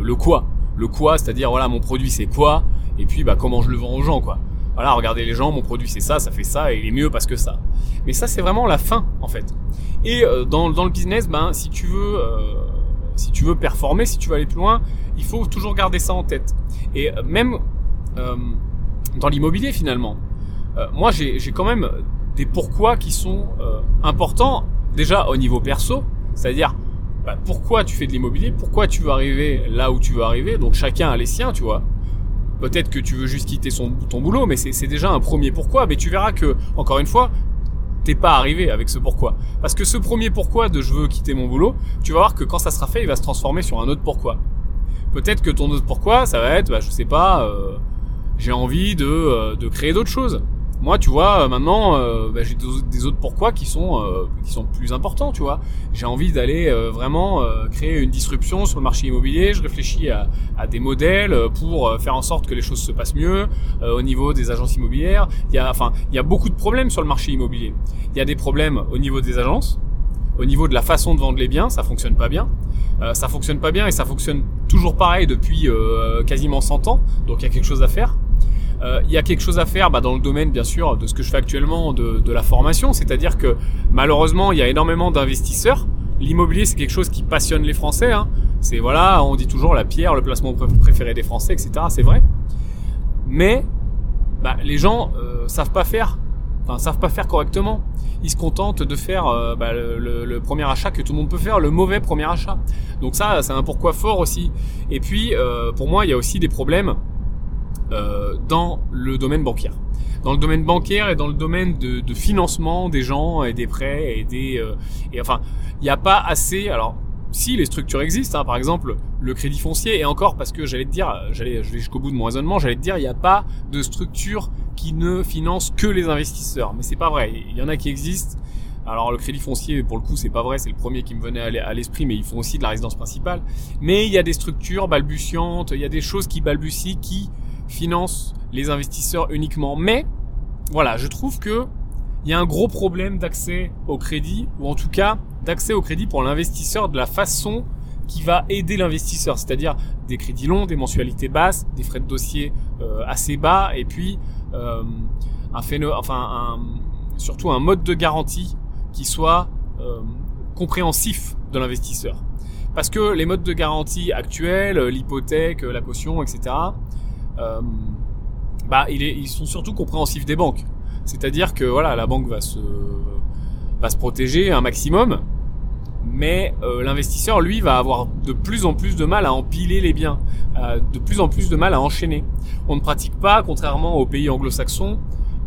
le, quoi, le quoi, c'est-à-dire, voilà, mon produit c'est quoi, et puis bah comment je le vends aux gens, quoi. Voilà, regardez les gens, mon produit c'est ça, ça fait ça, et il est mieux parce que ça. Mais ça, c'est vraiment la fin, en fait. Et euh, dans, dans le business, ben, si tu veux, euh, si tu veux performer, si tu veux aller plus loin, il faut toujours garder ça en tête. Et euh, même dans l'immobilier, finalement, moi, j'ai quand même des pourquoi qui sont importants déjà au niveau perso, c'est-à-dire bah, pourquoi tu fais de l'immobilier, pourquoi tu veux arriver là où tu veux arriver. Donc chacun a les siens, tu vois. Peut-être que tu veux juste quitter son, ton boulot, mais c'est déjà un premier pourquoi. Mais tu verras que, encore une fois, t'es pas arrivé avec ce pourquoi. Parce que ce premier pourquoi de je veux quitter mon boulot, tu vas voir que quand ça sera fait, il va se transformer sur un autre pourquoi. Peut-être que ton autre pourquoi, ça va être, bah, je sais pas, euh, j'ai envie de, euh, de créer d'autres choses. Moi, tu vois, euh, maintenant, euh, bah, j'ai des autres pourquoi qui sont euh, qui sont plus importants, tu vois. J'ai envie d'aller vraiment créer une disruption sur le marché immobilier. Je réfléchis à, à des modèles pour faire en sorte que les choses se passent mieux au niveau des agences immobilières. Il y a, enfin, il y a beaucoup de problèmes sur le marché immobilier. Il y a des problèmes au niveau des agences, au niveau de la façon de vendre les biens, ça fonctionne pas bien. Ça fonctionne pas bien et ça fonctionne toujours pareil depuis quasiment 100 ans. Donc il y a quelque chose à faire. Euh, il y a quelque chose à faire bah, dans le domaine, bien sûr, de ce que je fais actuellement, de, la formation. C'est-à-dire que malheureusement, il y a énormément d'investisseurs. L'immobilier, c'est quelque chose qui passionne les Français. Hein. C'est voilà, on dit toujours la pierre, le placement préféré des Français, etc. C'est vrai. Mais bah, les gens euh, savent pas faire, enfin savent pas faire correctement. Ils se contentent de faire euh, bah, le, le, premier achat que tout le monde peut faire, le mauvais premier achat. Donc ça, c'est un pourquoi fort aussi. Et puis, euh, pour moi, il y a aussi des problèmes euh, dans le domaine bancaire. Dans le domaine bancaire et dans le domaine de, de financement des gens et des prêts et des euh, et enfin il n'y a pas assez alors si les structures existent, hein, par exemple le crédit foncier, et encore parce que j'allais te dire, j'allais, je jusqu'au bout de mon raisonnement, j'allais te dire, il n'y a pas de structure qui ne finance que les investisseurs, mais c'est pas vrai. Il y en a qui existent. Alors le crédit foncier, pour le coup, c'est pas vrai, c'est le premier qui me venait à l'esprit, mais ils font aussi de la résidence principale. Mais il y a des structures balbutiantes, il y a des choses qui balbutient, qui finance les investisseurs uniquement. Mais voilà, je trouve que il y a un gros problème d'accès au crédit, ou en tout cas d'accès au crédit pour l'investisseur de la façon qui va aider l'investisseur, c'est-à-dire des crédits longs, des mensualités basses, des frais de dossier euh, assez bas, et puis euh, un enfin surtout un mode de garantie qui soit euh, compréhensif de l'investisseur. Parce que les modes de garantie actuels, l'hypothèque, la caution, etc., bah, il est, ils sont surtout compréhensifs des banques. C'est-à-dire que voilà, la banque va se, va se protéger un maximum, mais euh, l'investisseur, lui, va avoir de plus en plus de mal à empiler les biens, euh, de plus en plus de mal à enchaîner. On ne pratique pas, contrairement aux pays anglo-saxons,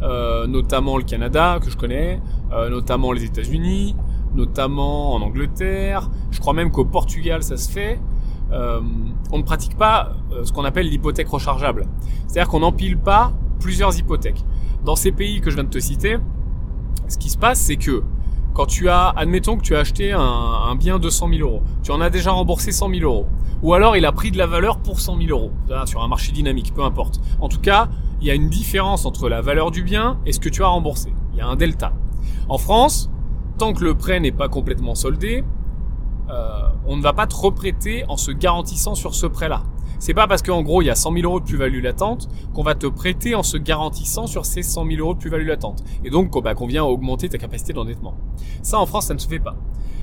euh, notamment le Canada que je connais, euh, notamment les États-Unis, notamment en Angleterre. Je crois même qu'au Portugal ça se fait. Euh, on ne pratique pas euh, ce qu'on appelle l'hypothèque rechargeable. C'est-à-dire qu'on n'empile pas plusieurs hypothèques. Dans ces pays que je viens de te citer, ce qui se passe, c'est que quand tu as, admettons que tu as acheté un, un, bien de 100 000 euros, tu en as déjà remboursé 100 000 euros, ou alors il a pris de la valeur pour 100 000 euros, sur un marché dynamique, peu importe. En tout cas, il y a une différence entre la valeur du bien et ce que tu as remboursé. Il y a un delta. En France, tant que le prêt n'est pas complètement soldé, euh, on ne va pas te reprêter en se garantissant sur ce prêt-là. C'est pas parce qu'en gros il y a 100 000 euros de plus-value latente qu'on va te prêter en se garantissant sur ces 100 000 euros de plus-value latente. Et donc bah, qu'on vient augmenter ta capacité d'endettement. Ça en France ça ne se fait pas.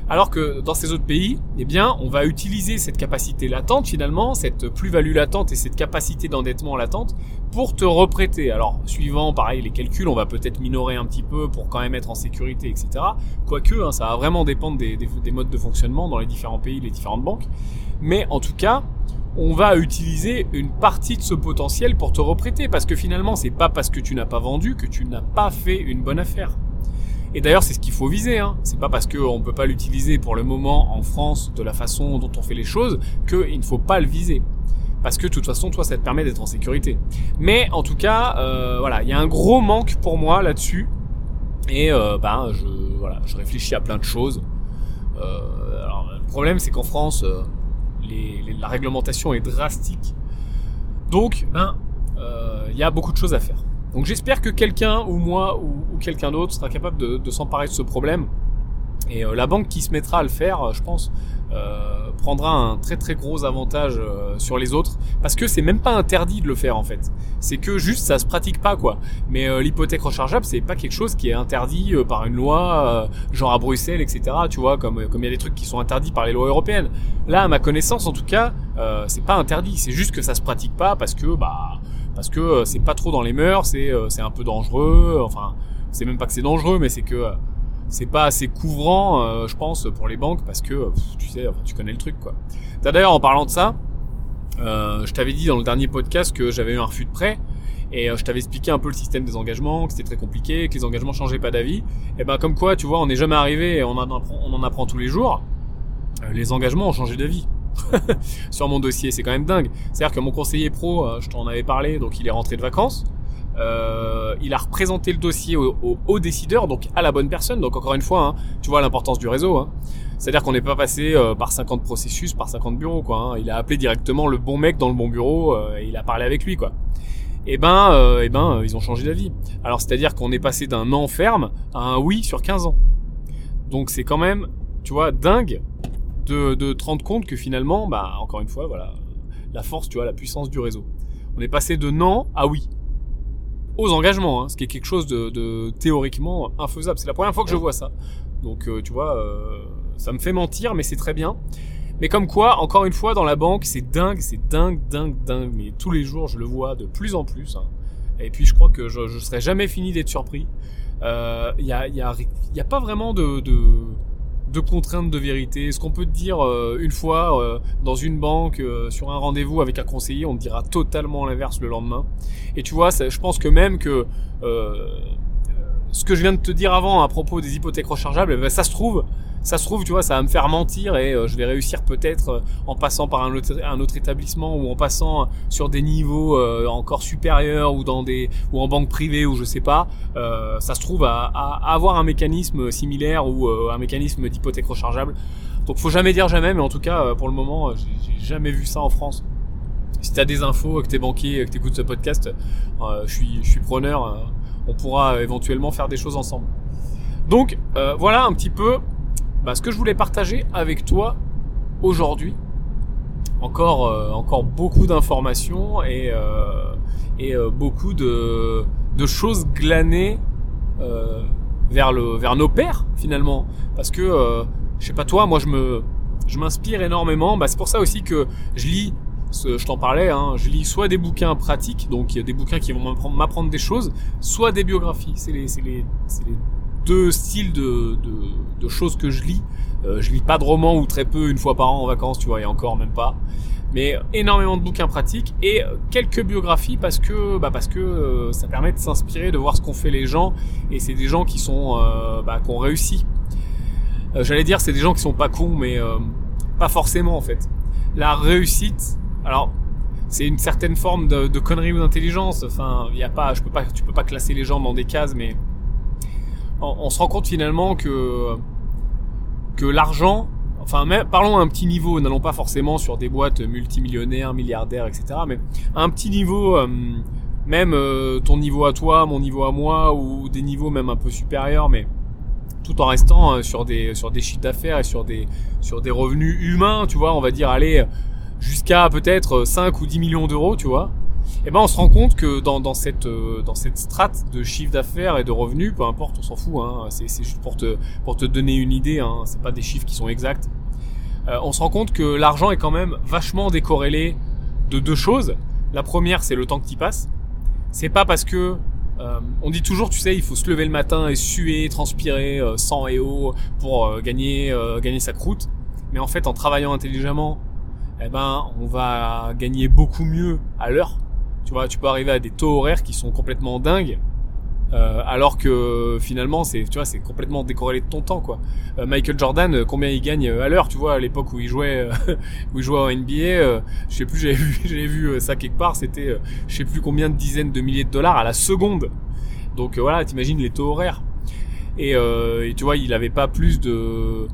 Alors que dans ces autres pays, eh bien, on va utiliser cette capacité latente finalement, cette plus-value latente et cette capacité d'endettement latente pour te reprêter. Alors, suivant pareil les calculs, on va peut-être minorer un petit peu pour quand même être en sécurité, etc. Quoique, hein, ça va vraiment dépendre des, des, des modes de fonctionnement dans les différents pays, les différentes banques. Mais en tout cas, on va utiliser une partie de ce potentiel pour te reprêter parce que finalement c'est pas parce que tu n'as pas vendu que tu n'as pas fait une bonne affaire. Et d'ailleurs c'est ce qu'il faut viser, hein. c'est pas parce qu'on ne peut pas l'utiliser pour le moment en France de la façon dont on fait les choses qu'il ne faut pas le viser. parce que de toute façon, toi, ça te permet d'être en sécurité. Mais en tout cas, euh, voilà, il y a un gros manque pour moi là-dessus. Et euh, ben, je, voilà, je réfléchis à plein de choses. Euh, alors, le problème, c'est qu'en France, la réglementation est drastique. Donc, ben, il y a beaucoup de choses à faire. Donc, j'espère que quelqu'un ou moi ou, quelqu'un d'autre sera capable de, s'emparer de ce problème. Et euh, la banque qui se mettra à le faire, je pense, euh, prendra un très très gros avantage euh, sur les autres parce que c'est même pas interdit de le faire en fait. C'est que juste ça se pratique pas quoi. Mais euh, l'hypothèque rechargeable c'est pas quelque chose qui est interdit euh, par une loi genre à Bruxelles etc. Tu vois comme comme il y a des trucs qui sont interdits par les lois européennes. Là à ma connaissance en tout cas c'est pas interdit. C'est juste que ça se pratique pas parce que bah parce que c'est pas trop dans les mœurs. C'est c'est un peu dangereux. Enfin c'est même pas que c'est dangereux mais c'est que c'est pas assez couvrant, euh, je pense, pour les banques parce que tu sais, tu connais le truc quoi. D'ailleurs en parlant de ça, euh, je t'avais dit dans le dernier podcast que j'avais eu un refus de prêt et euh, je t'avais expliqué un peu le système des engagements, que c'était très compliqué, que les engagements changeaient pas d'avis. Et ben comme quoi, tu vois, on n'est jamais arrivé, et on en apprend, on en apprend tous les jours. Euh, les engagements ont changé d'avis. Sur mon dossier, c'est quand même dingue. C'est-à-dire que mon conseiller pro, euh, je t'en avais parlé, donc il est rentré de vacances. Euh, il a représenté le dossier au, au, décideur, donc à la bonne personne. Donc encore une fois, hein, tu vois l'importance du réseau. Hein. C'est-à-dire qu'on n'est pas passé euh, par 50 processus, par 50 bureaux. Quoi, hein. Il a appelé directement le bon mec dans le bon bureau et il a parlé avec lui. quoi. Et ben, euh, et ben, ils ont changé d'avis. Alors c'est-à-dire qu'on est passé d'un non ferme à un oui sur 15 ans. Donc c'est quand même, tu vois, dingue de, de te rendre compte que finalement, bah encore une fois, voilà, la force, tu vois, la puissance du réseau. On est passé de non à oui aux engagements, hein, ce qui est quelque chose de, de théoriquement infaisable. C'est la première fois que je vois ça. Donc euh, tu vois, euh, ça me fait mentir, mais c'est très bien. Mais comme quoi, encore une fois, dans la banque, c'est dingue, c'est dingue, dingue, dingue. Mais tous les jours, je le vois de plus en plus. Hein. Et puis je crois que je, je serai jamais fini d'être surpris. Il euh, y, a, y, a, y a pas vraiment de, de de contraintes de vérité. Ce qu'on peut te dire euh, une fois euh, dans une banque, euh, sur un rendez-vous avec un conseiller, on te dira totalement l'inverse le lendemain? Et tu vois, je pense que même que ce que je viens de te dire avant à propos des hypothèques rechargeables, eh ben, ça se trouve, ça se trouve, tu vois, ça va me faire mentir et euh, je vais réussir peut-être euh, en passant par un autre, établissement ou en passant sur des niveaux euh, encore supérieurs ou dans des ou en banque privée ou je sais pas. Euh, ça se trouve à, à, avoir un mécanisme similaire ou un mécanisme d'hypothèque rechargeable. Donc faut jamais dire jamais, mais en tout cas pour le moment, j'ai jamais vu ça en France. Si t'as des infos, que t'es banquier, que t'écoutes ce podcast, je suis je suis preneur. on pourra éventuellement faire des choses ensemble. Donc voilà un petit peu bah, ce que je voulais partager avec toi aujourd'hui. Encore, euh, encore beaucoup d'informations et, euh, et euh, beaucoup de, de choses glanées vers, le, vers nos pères finalement. Parce que, je sais pas toi, moi je me je m'inspire énormément. Bah, c'est pour ça aussi que je lis je t'en parlais, hein, je lis soit des bouquins pratiques, donc des bouquins qui vont m'apprendre des choses, soit des biographies. C'est les, les, les deux styles de, de, choses que je lis. Euh, je lis pas de romans ou très peu une fois par an en vacances, tu vois, et encore même pas. Mais énormément de bouquins pratiques et quelques biographies parce que bah parce que euh, ça permet de s'inspirer, de voir ce qu'ont fait les gens et c'est des gens qui sont euh, bah, qui ont réussi. J'allais dire c'est des gens qui sont pas cons mais pas forcément en fait. La réussite, alors c'est une certaine forme de, de connerie ou d'intelligence. Enfin, il y a pas, je peux pas, tu peux pas classer les gens dans des cases, mais on, se rend compte finalement que l'argent, enfin parlons à un petit niveau, n'allons pas forcément sur des boîtes multimillionnaires, milliardaires, etc. Mais à un petit niveau, euh, même euh, ton niveau à toi, mon niveau à moi, ou des niveaux même un peu supérieurs, mais tout en restant euh, sur des sur des chiffres d'affaires et sur des sur des revenus humains, tu vois, on va dire aller jusqu'à peut-être 5 ou 10 millions d'euros, tu vois et eh ben on se rend compte que dans, dans cette euh, dans cette strate de chiffre d'affaires et de revenus, peu importe, on s'en fout. Hein, c'est juste pour te pour te donner une idée. Hein, c'est pas des chiffres qui sont exacts. Euh, on se rend compte que l'argent est quand même vachement décorrélé de deux choses. La première, c'est le temps que tu passes. C'est pas parce que euh, on dit toujours, tu sais, il faut se lever le matin et suer, transpirer, sang et eau pour gagner gagner sa croûte. Mais en fait, en travaillant intelligemment, eh ben, on va gagner beaucoup mieux à l'heure tu vois, tu peux arriver à des taux horaires qui sont complètement dingues Euh, alors que finalement, c'est, tu vois, c'est complètement décorrélé de ton temps, quoi. Euh, Michael Jordan, euh, combien il gagne à l'heure, tu vois, à l'époque où il jouait, où il jouait en NBA, je sais plus, j'avais vu, j'avais vu ça quelque part, c'était, je sais plus combien de dizaines de milliers de dollars à la seconde. Donc voilà, t'imagines les taux horaires. Et, et, tu vois, il avait pas plus de,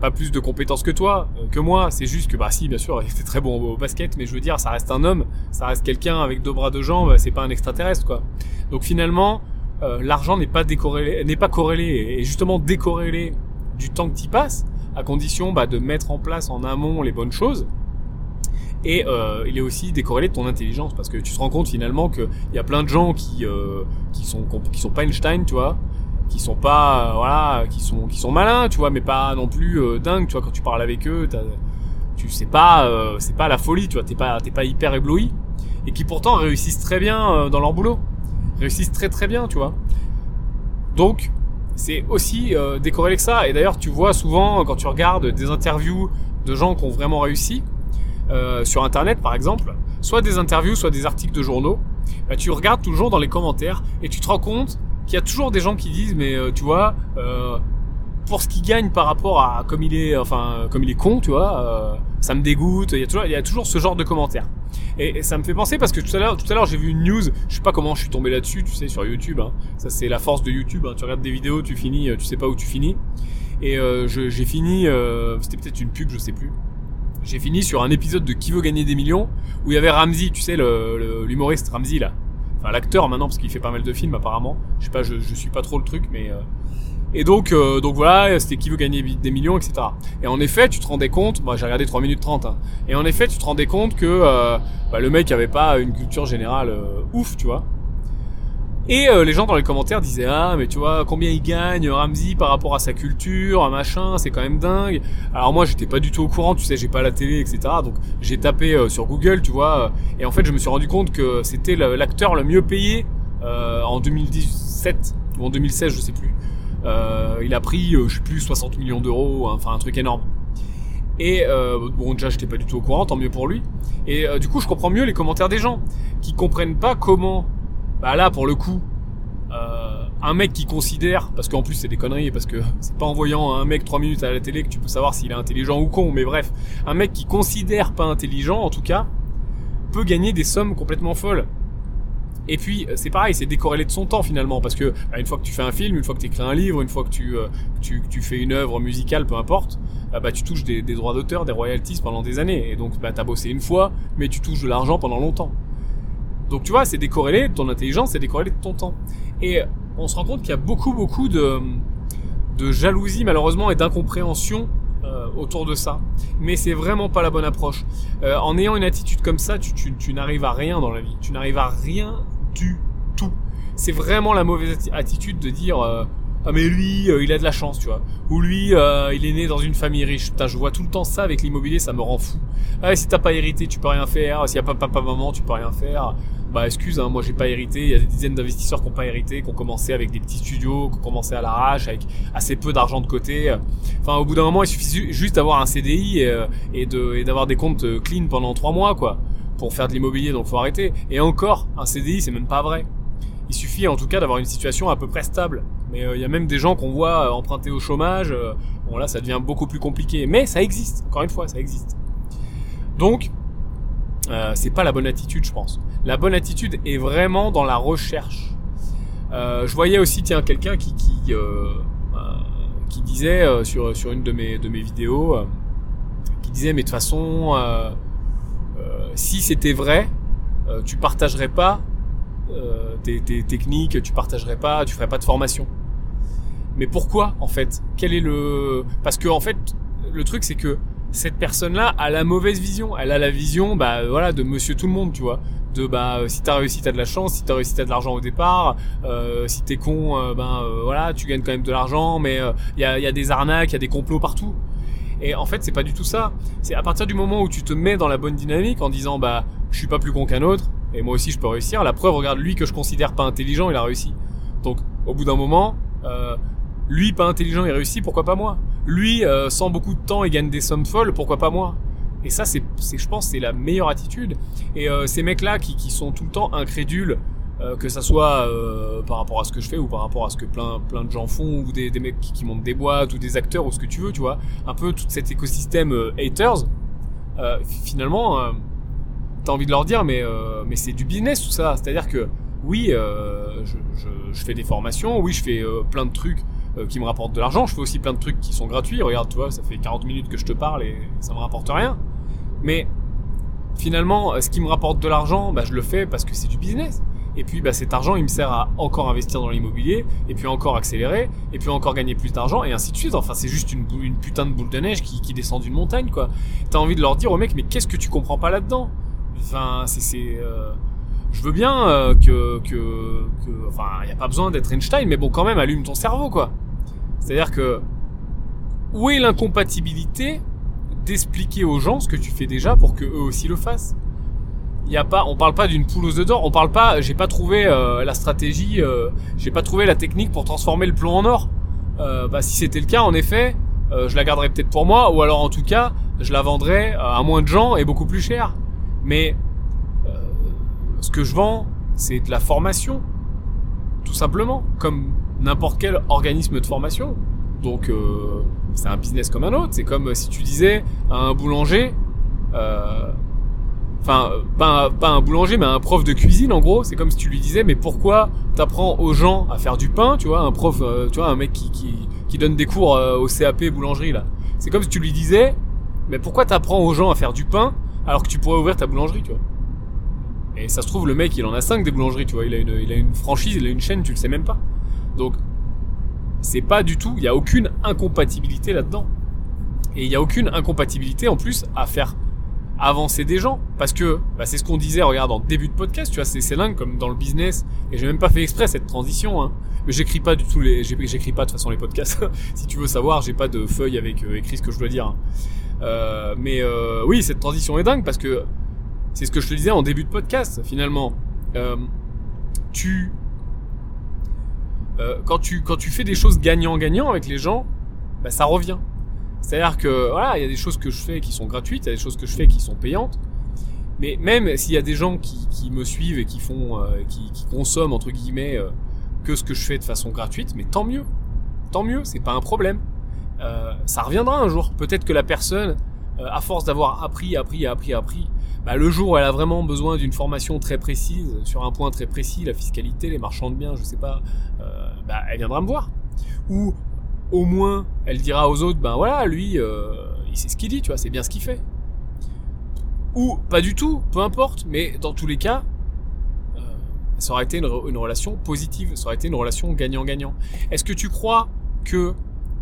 pas plus de compétences que toi, que moi. C'est juste que, bah si, bien sûr, il était très bon au basket, mais je veux dire, ça reste un homme, ça reste quelqu'un avec deux bras, deux jambes, c'est pas un extraterrestre, quoi. Donc finalement, euh, l'argent n'est pas décorrélé, n'est pas corrélé et justement décorrélé du temps que tu passes, à condition bah, de mettre en place en amont les bonnes choses. Et euh, il est aussi décorrélé de ton intelligence parce que tu te rends compte finalement qu'il y a plein de gens qui euh, qui sont qui sont pas Einstein, tu vois, qui sont pas voilà, qui sont qui sont malins, tu vois, mais pas non plus dingues, tu vois. Quand tu parles avec eux, tu sais pas, c'est pas la folie, tu vois, t'es pas t'es pas hyper ébloui et qui pourtant réussissent très bien dans leur boulot réussissent très très bien, tu vois. Donc, c'est aussi euh, décorrélé que ça. Et d'ailleurs, tu vois souvent, quand tu regardes des interviews de gens qui ont vraiment réussi, euh, sur Internet par exemple, soit des interviews, soit des articles de journaux, bah, tu regardes toujours dans les commentaires et tu te rends compte qu'il y a toujours des gens qui disent, mais euh, tu vois, euh, pour ce qu'il gagne par rapport à comme il est, enfin, comme il est con, tu vois, euh, ça me dégoûte. Il y a toujours, ce genre de commentaires. Et, ça me fait penser parce que tout à l'heure, tout à l'heure, j'ai vu une news. Je sais pas comment je suis tombé là-dessus, tu sais, sur YouTube. Hein. Ça, c'est la force de YouTube. Hein. Tu regardes des vidéos, tu finis, tu sais pas où tu finis. Et j'ai fini, c'était peut-être une pub, je sais plus. J'ai fini sur un épisode de Qui veut gagner des millions où il y avait Ramsey, tu sais, l'humoriste le, Ramsey là. Enfin, l'acteur maintenant parce qu'il fait pas mal de films apparemment. Je sais pas, je, suis pas trop le truc, mais euh, et donc, euh, donc voilà, c'était qui veut gagner des millions, etc. Et en effet, tu te rendais compte, moi j'ai regardé 3 minutes 30, hein, et en effet, tu te rendais compte que euh, bah, le mec avait pas une culture générale ouf, tu vois. Et les gens dans les commentaires disaient ah mais tu vois combien il gagne Ramsey par rapport à sa culture, machin, c'est quand même dingue. Alors moi j'étais pas du tout au courant, tu sais, j'ai pas la télé, etc. Donc j'ai tapé sur Google, tu vois, et en fait je me suis rendu compte que c'était l'acteur le mieux payé en 2017 ou en 2016, je sais plus. Euh, il a pris, euh, je sais plus, 60 millions d'euros, hein, enfin un truc énorme. Et euh, bon, déjà, j'étais pas du tout au courant, tant mieux pour lui. Et du coup, je comprends mieux les commentaires des gens qui comprennent pas comment, bah là, pour le coup, un mec qui considère, parce qu'en plus c'est des conneries, parce que c'est pas en voyant un mec 3 minutes à la télé que tu peux savoir s'il est intelligent ou con, mais bref, un mec qui considère pas intelligent, en tout cas, peut gagner des sommes complètement folles. Et puis euh, c'est pareil, c'est décorrélé de son temps finalement, parce que bah, une fois que tu fais un film, une fois que tu écris un livre, une fois que tu, euh, tu, tu, fais une œuvre musicale, peu importe, euh, bah, tu touches des, des droits d'auteur, des royalties pendant des années. Et donc bah, t'as bossé une fois, mais tu touches de l'argent pendant longtemps. Donc tu vois, c'est décorrélé de ton intelligence, c'est décorrélé de ton temps. Et on se rend compte qu'il y a beaucoup beaucoup de, de jalousie malheureusement et d'incompréhension autour de ça. Mais c'est vraiment pas la bonne approche. en ayant une attitude comme ça, tu, tu, n'arrives à rien dans la vie. Tu n'arrives à rien du tout. C'est vraiment la mauvaise attitude de dire euh, ah mais lui euh, il a de la chance tu vois ou lui euh, il est né dans une famille riche putain je vois tout le temps ça avec l'immobilier ça me rend fou ah si t'as pas hérité tu peux rien faire s'il y a pas papa maman tu peux rien faire bah excuse hein, moi j'ai pas hérité il y a des dizaines d'investisseurs qui ont pas hérité qui ont commencé avec des petits studios qui ont commencé à l'arrache avec assez peu d'argent de côté enfin au bout d'un moment il suffit juste d'avoir un CDI et, et d'avoir des comptes clean pendant trois mois quoi pour faire de l'immobilier, donc faut arrêter. Et encore, un CDI, c'est même pas vrai. Il suffit en tout cas d'avoir une situation à peu près stable. Mais euh, il y a même des gens qu'on voit euh, emprunter au chômage. Euh, bon là, ça devient beaucoup plus compliqué. Mais ça existe. Encore une fois, ça existe. Donc, c'est pas la bonne attitude, je pense. La bonne attitude est vraiment dans la recherche. je voyais aussi, tiens, quelqu'un qui qui, qui disait sur sur une de mes de mes vidéos, qui disait mais de toute façon si c'était vrai, euh, tu partagerais pas euh, tes, techniques, tu partagerais pas, tu ferais pas de formation. Mais pourquoi en fait? Quel est le Parce que en fait, le truc c'est que cette personne-là a la mauvaise vision. Elle a la vision, bah voilà, de Monsieur Tout le Monde, tu vois. De bah si t'as réussi t'as de la chance, si t'as réussi t'as de l'argent au départ. Euh, si t'es con, euh, ben voilà, tu gagnes quand même de l'argent, mais il y a, y, a, des arnaques, il y a des complots partout. Et en fait, c'est pas du tout ça. C'est à partir du moment où tu te mets dans la bonne dynamique en disant bah je suis pas plus con qu'un autre et moi aussi je peux réussir. La preuve, regarde lui que je considère pas intelligent, il a réussi. Donc au bout d'un moment, euh, lui pas intelligent, il réussit, pourquoi pas moi? Lui euh, sans beaucoup de temps, il gagne des sommes folles, pourquoi pas moi? Et ça, c'est, je pense, c'est la meilleure attitude. Et euh, ces mecs-là qui, qui sont tout le temps incrédules euh, que ça soit par rapport à ce que je fais ou par rapport à ce que plein, plein de gens font ou des, des mecs qui, montent des boîtes ou des acteurs ou ce que tu veux, tu vois. Un peu tout cet écosystème haters. finalement, t'as envie de leur dire, mais, mais c'est du business tout ça. C'est-à-dire que oui, je, fais des formations, oui, je fais plein de trucs qui me rapportent de l'argent. Je fais aussi plein de trucs qui sont gratuits. Regarde, tu vois, ça fait 40 minutes que je te parle et ça me rapporte rien. Mais finalement, ce qui me rapporte de l'argent, bah, je le fais parce que c'est du business. Et puis bah, cet argent, il me sert à encore investir dans l'immobilier, et puis encore accélérer, et puis encore gagner plus d'argent, et ainsi de suite. Enfin, c'est juste une, putain de boule de neige qui, qui descend d'une montagne, quoi. T'as envie de leur dire au mec, mais qu'est-ce que tu comprends pas là-dedans? Enfin, c'est... Euh... Je veux bien euh, que, que, que... Enfin, il n'y a pas besoin d'être Einstein, mais bon, quand même, allume ton cerveau, quoi. C'est-à-dire que... Où est l'incompatibilité d'expliquer aux gens ce que tu fais déjà pour que eux aussi le fassent? Y a pas, on parle pas d'une poule aux œufs d'or, on parle pas, j'ai pas trouvé euh, la stratégie, euh, j'ai pas trouvé la technique pour transformer le plomb en or. Euh, bah, si c'était le cas, en effet, je la garderais peut-être pour moi, ou alors en tout cas, je la vendrais à moins de gens et beaucoup plus cher. Mais ce que je vends, c'est de la formation, tout simplement, comme n'importe quel organisme de formation. Donc c'est un business comme un autre. C'est comme si tu disais à un boulanger, euh, enfin pas, pas un boulanger mais un prof de cuisine en gros c'est comme si tu lui disais mais pourquoi t'apprends aux gens à faire du pain tu vois un prof euh, tu vois un mec qui, qui, qui donne des cours euh, au CAP boulangerie là c'est comme si tu lui disais mais pourquoi t'apprends aux gens à faire du pain alors que tu pourrais ouvrir ta boulangerie tu vois? Et ça se trouve le mec il en a cinq des boulangeries tu vois il a une, il a une franchise il a une chaîne tu le sais même pas donc c'est pas du tout il y a aucune incompatibilité là-dedans et il y a aucune incompatibilité en plus à faire avancer des gens. Parce que bah, c'est ce qu'on disait, regarde, en début de podcast, tu vois, c'est dingue comme dans le business. Et j'ai même pas fait exprès cette transition. Hein. Mais j'écris pas du tout les, j'écris pas de toute façon les podcasts. si tu veux savoir, j'ai pas de feuille avec euh, écrit ce que je dois dire. Hein. Euh, mais euh, oui, cette transition est dingue parce que c'est ce que je te disais en début de podcast. Finalement, euh, tu euh, quand tu quand tu fais des choses gagnant-gagnant avec les gens, bah, ça revient. C'est-à-dire que voilà, il y a des choses que je fais qui sont gratuites, il y a des choses que je fais qui sont payantes. Mais même s'il y a des gens qui, qui, me suivent et qui font, euh, qui, consomment entre guillemets que ce que je fais de façon gratuite, mais tant mieux, tant mieux, c'est pas un problème. Ça reviendra un jour. Peut-être que la personne, à force d'avoir appris, appris, appris, appris, bah, le jour où elle a vraiment besoin d'une formation très précise sur un point très précis, la fiscalité, les marchands de biens, je sais pas, bah, elle viendra me voir. Ou au moins, elle dira aux autres, ben voilà, lui, euh, il sait ce qu'il dit, tu vois, c'est bien ce qu'il fait. Ou pas du tout, peu importe, mais dans tous les cas, euh, ça aurait été une, relation positive, ça aurait été une relation gagnant-gagnant. Est-ce que tu crois que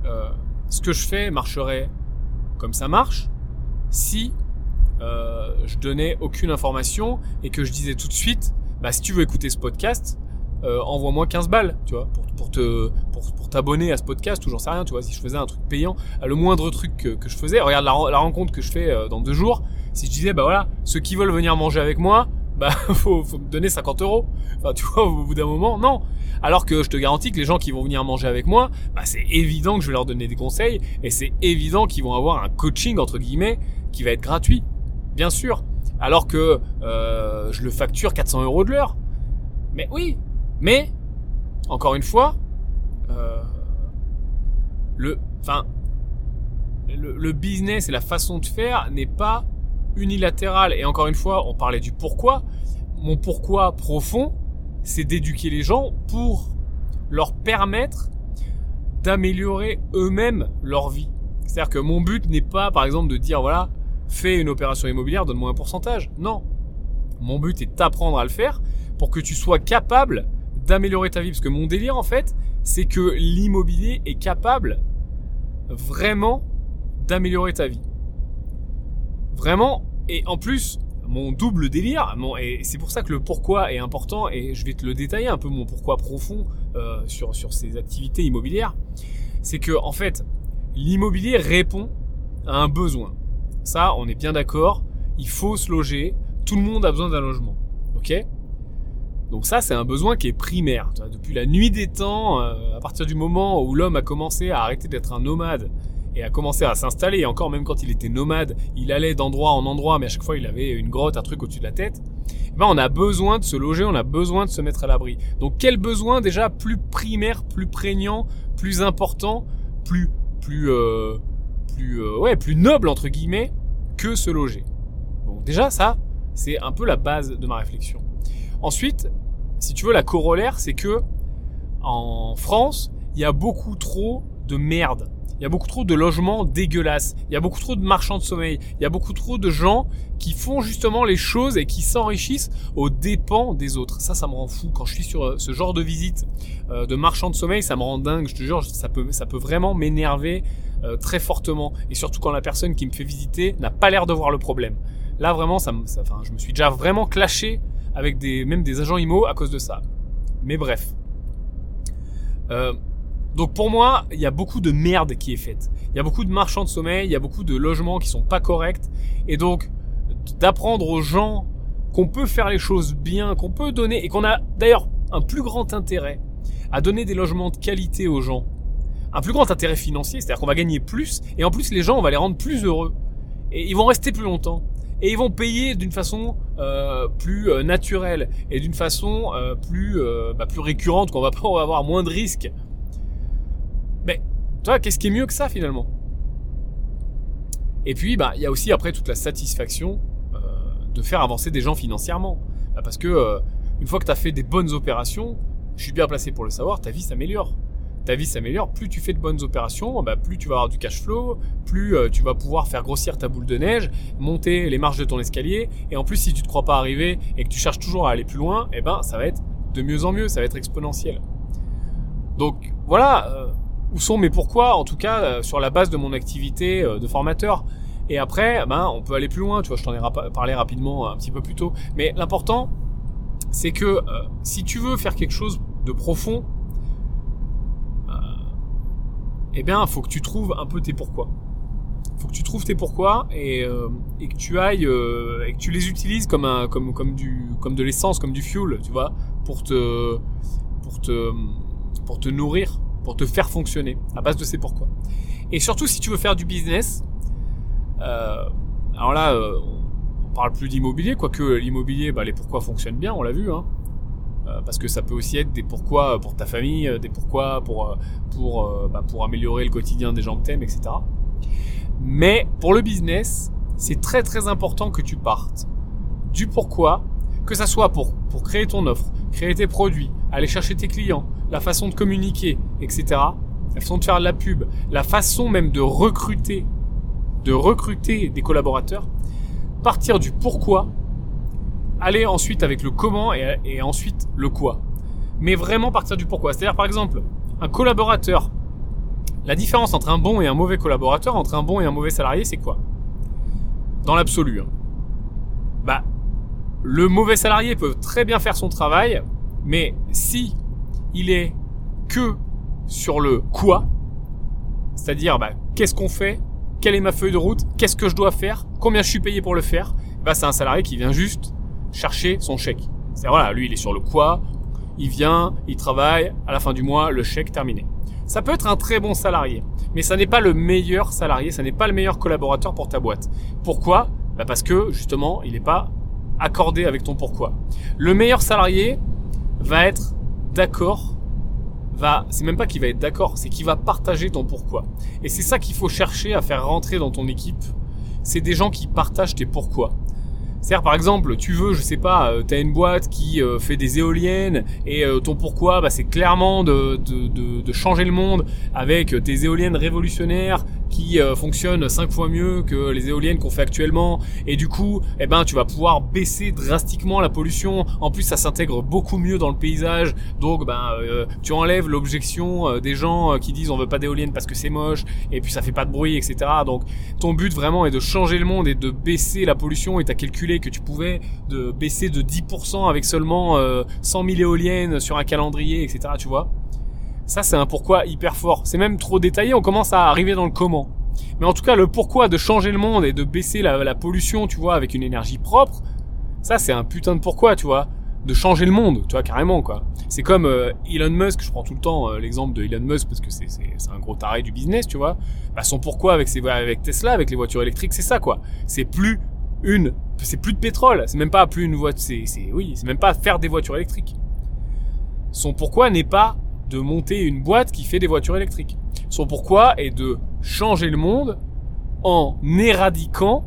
euh, ce que je fais marcherait comme ça marche si je donnais aucune information et que je disais tout de suite, bah si tu veux écouter ce podcast, euh, envoie-moi 15 balles, tu vois, pour, pour te pour, pour t'abonner à ce podcast ou j'en sais rien, tu vois, si je faisais un truc payant, euh, le moindre truc que, que je faisais, regarde la, la, rencontre que je fais euh, dans deux jours, si je disais bah voilà, ceux qui veulent venir manger avec moi, bah faut, faut me donner 50 euros. Enfin tu vois, au bout d'un moment, non. Alors que je te garantis que les gens qui vont venir manger avec moi, bah c'est évident que je vais leur donner des conseils et c'est évident qu'ils vont avoir un coaching entre guillemets qui va être gratuit, bien sûr. Alors que euh, je le facture 400 euros de l'heure. Mais oui, mais, encore une fois, euh, le, enfin, le, business et la façon de faire n'est pas unilatéral. Et encore une fois, on parlait du pourquoi. Mon pourquoi profond, c'est d'éduquer les gens pour leur permettre d'améliorer eux-mêmes leur vie. C'est-à-dire que mon but n'est pas, par exemple, de dire, voilà, fais une opération immobilière, donne-moi un pourcentage. Non. Mon but est d'apprendre à le faire pour que tu sois capable d'améliorer ta vie. Parce que mon délire, en fait, c'est que l'immobilier est capable vraiment d'améliorer ta vie. Vraiment. Et en plus, mon double délire, et c'est pour ça que le pourquoi est important, et je vais te le détailler un peu mon pourquoi profond euh, sur, sur ces activités immobilières, c'est que en fait, l'immobilier répond à un besoin. Ça, on est bien d'accord, il faut se loger, tout le monde a besoin d'un logement. Ok? Donc ça, c'est un besoin qui est primaire. Depuis la nuit des temps, euh, à partir du moment où l'homme a commencé à arrêter d'être un nomade et a commencé à s'installer, et encore même quand il était nomade, il allait d'endroit en endroit, mais à chaque fois il avait une grotte, un truc au-dessus de la tête, eh ben on a besoin de se loger, on a besoin de se mettre à l'abri. Donc quel besoin déjà plus primaire, plus prégnant, plus important, plus plus euh, plus euh, plus noble entre guillemets que se loger. Donc déjà ça c'est un peu la base de ma réflexion. Ensuite, si tu veux la corollaire, c'est que en France, il y a beaucoup trop de merde. Il y a beaucoup trop de logements dégueulasses. Il y a beaucoup trop de marchands de sommeil. Il y a beaucoup trop de gens qui font justement les choses et qui s'enrichissent aux dépens des autres. Ça, ça me rend fou. Quand je suis sur euh, ce genre de visite euh, de marchands de sommeil, ça me rend dingue. Je te jure, ça peut, ça peut vraiment m'énerver euh, très fortement. Et surtout quand la personne qui me fait visiter n'a pas l'air de voir le problème. Là, vraiment, ça, ça, enfin, je me suis déjà vraiment clashé avec même des agents IMO à cause de ça. Mais bref. Euh, donc pour moi, il y a beaucoup de merde qui est faite. Il y a beaucoup de marchands de sommeil, il y a beaucoup de logements qui sont pas corrects. Et donc, d'apprendre aux gens qu'on peut faire les choses bien, qu'on peut donner, et qu'on a d'ailleurs un plus grand intérêt à donner des logements de qualité aux gens. Un plus grand intérêt financier, c'est-à-dire qu'on va gagner plus, et en plus les gens, on va les rendre plus heureux. Et ils vont rester plus longtemps. Et ils vont payer d'une façon euh, plus euh, naturelle et d'une façon euh, plus, bah, plus récurrente, qu'on va pas avoir moins de risques mais, toi, qu'est-ce qui est mieux que ça finalement? Et puis, bah, il y a aussi après toute la satisfaction euh, de faire avancer des gens financièrement. Bah, parce que euh, une fois que tu as fait des bonnes opérations, je suis bien placé pour le savoir, ta vie s'améliore. Ta vie s'améliore, plus tu fais de bonnes opérations, bah, plus tu vas avoir du cash flow, plus euh, tu vas pouvoir faire grossir ta boule de neige, monter les marches de ton escalier, et en plus si tu te crois pas arriver et que tu cherches toujours à aller plus loin, eh ben ça va être de mieux en mieux, ça va être exponentiel. Donc voilà, où sont mes pourquoi, en tout cas euh, sur la base de mon activité euh, de formateur. Et après, ben, on peut aller plus loin, tu vois, je t'en ai parlé rapidement un petit peu plus tôt. Mais l'important, c'est que euh, si tu veux faire quelque chose de profond, eh bien, faut que tu trouves un peu tes pourquoi. Faut que tu trouves tes pourquoi et, que tu ailles et que tu les utilises comme comme du comme de l'essence, comme du fuel, tu vois, pour te pour te pour te nourrir pour te faire fonctionner à base de ces pourquoi. Et surtout si tu veux faire du business, euh, alors là, euh, on parle plus d'immobilier, quoique l'immobilier, bah, les pourquoi fonctionnent bien, on l'a vu, hein. Euh, parce que ça peut aussi être des pourquoi pour ta famille, des pourquoi pour pour bah, pour améliorer le quotidien des gens que t'aimes, etc. Mais pour le business, c'est très très important que tu partes du pourquoi, que ça soit pour pour créer ton offre, créer tes produits, aller chercher tes clients, la façon de communiquer, etc. La façon de faire de la pub, la façon même de recruter, de recruter des collaborateurs. Partir du pourquoi, aller ensuite avec le comment et, ensuite le quoi. Mais vraiment partir du pourquoi. C'est-à-dire par exemple, un collaborateur, la différence entre un bon et un mauvais collaborateur, entre un bon et un mauvais salarié, c'est quoi? Dans l'absolu. Hein. Bah, le mauvais salarié peut très bien faire son travail, mais si il est que sur le quoi, c'est-à-dire bah, qu'est-ce qu'on fait, quelle est ma feuille de route, qu'est-ce que je dois faire, combien je suis payé pour le faire, bah, c'est un salarié qui vient juste chercher son chèque. C'est voilà, lui il est sur le quoi, il vient, il travaille, à la fin du mois, le chèque terminé. Ça peut être un très bon salarié, mais ça n'est pas le meilleur salarié, ça n'est pas le meilleur collaborateur pour ta boîte. Pourquoi? Bah Parce que justement, il n'est pas accordé avec ton pourquoi. Le meilleur salarié va être d'accord va, c'est même pas qu'il va être d'accord, c'est qu'il va partager ton pourquoi. Et c'est ça qu'il faut chercher à faire rentrer dans ton équipe. C'est des gens qui partagent tes pourquoi. C'est-à-dire, par exemple, tu veux, je sais pas, euh, tu as une boîte qui euh, fait des éoliennes et euh, ton pourquoi, bah, c'est clairement de, de, de, de, changer le monde avec tes éoliennes révolutionnaires qui fonctionnent cinq fois mieux que les éoliennes qu'on fait actuellement. Et du coup, eh ben, tu vas pouvoir baisser drastiquement la pollution. En plus, ça s'intègre beaucoup mieux dans le paysage. Donc, ben, tu enlèves l'objection des gens qui disent on veut pas d'éoliennes parce que c'est moche et puis ça fait pas de bruit, etc. Donc, ton but vraiment est de changer le monde et de baisser la pollution et t'as calculé que tu pouvais de baisser de 10% avec seulement 100 euh, 000 éoliennes sur un calendrier, etc. Tu vois Ça, c'est un pourquoi hyper fort. C'est même trop détaillé, on commence à arriver dans le comment. Mais en tout cas, le pourquoi de changer le monde et de baisser la, pollution, tu vois, avec une énergie propre, ça, c'est un putain de pourquoi, tu vois. de changer le monde, tu vois, carrément, quoi. C'est comme euh, Elon Musk, je prends tout le temps euh, l'exemple de Elon Musk parce que c'est, un gros taré du business, tu vois. Bah, son pourquoi avec, avec Tesla, avec les voitures électriques, c'est ça, quoi. C'est plus une, c'est plus de pétrole, c'est même pas plus une voiture, c'est, oui, c'est même pas faire des voitures électriques. Son pourquoi n'est pas de monter une boîte qui fait des voitures électriques. Son pourquoi est de changer le monde en éradiquant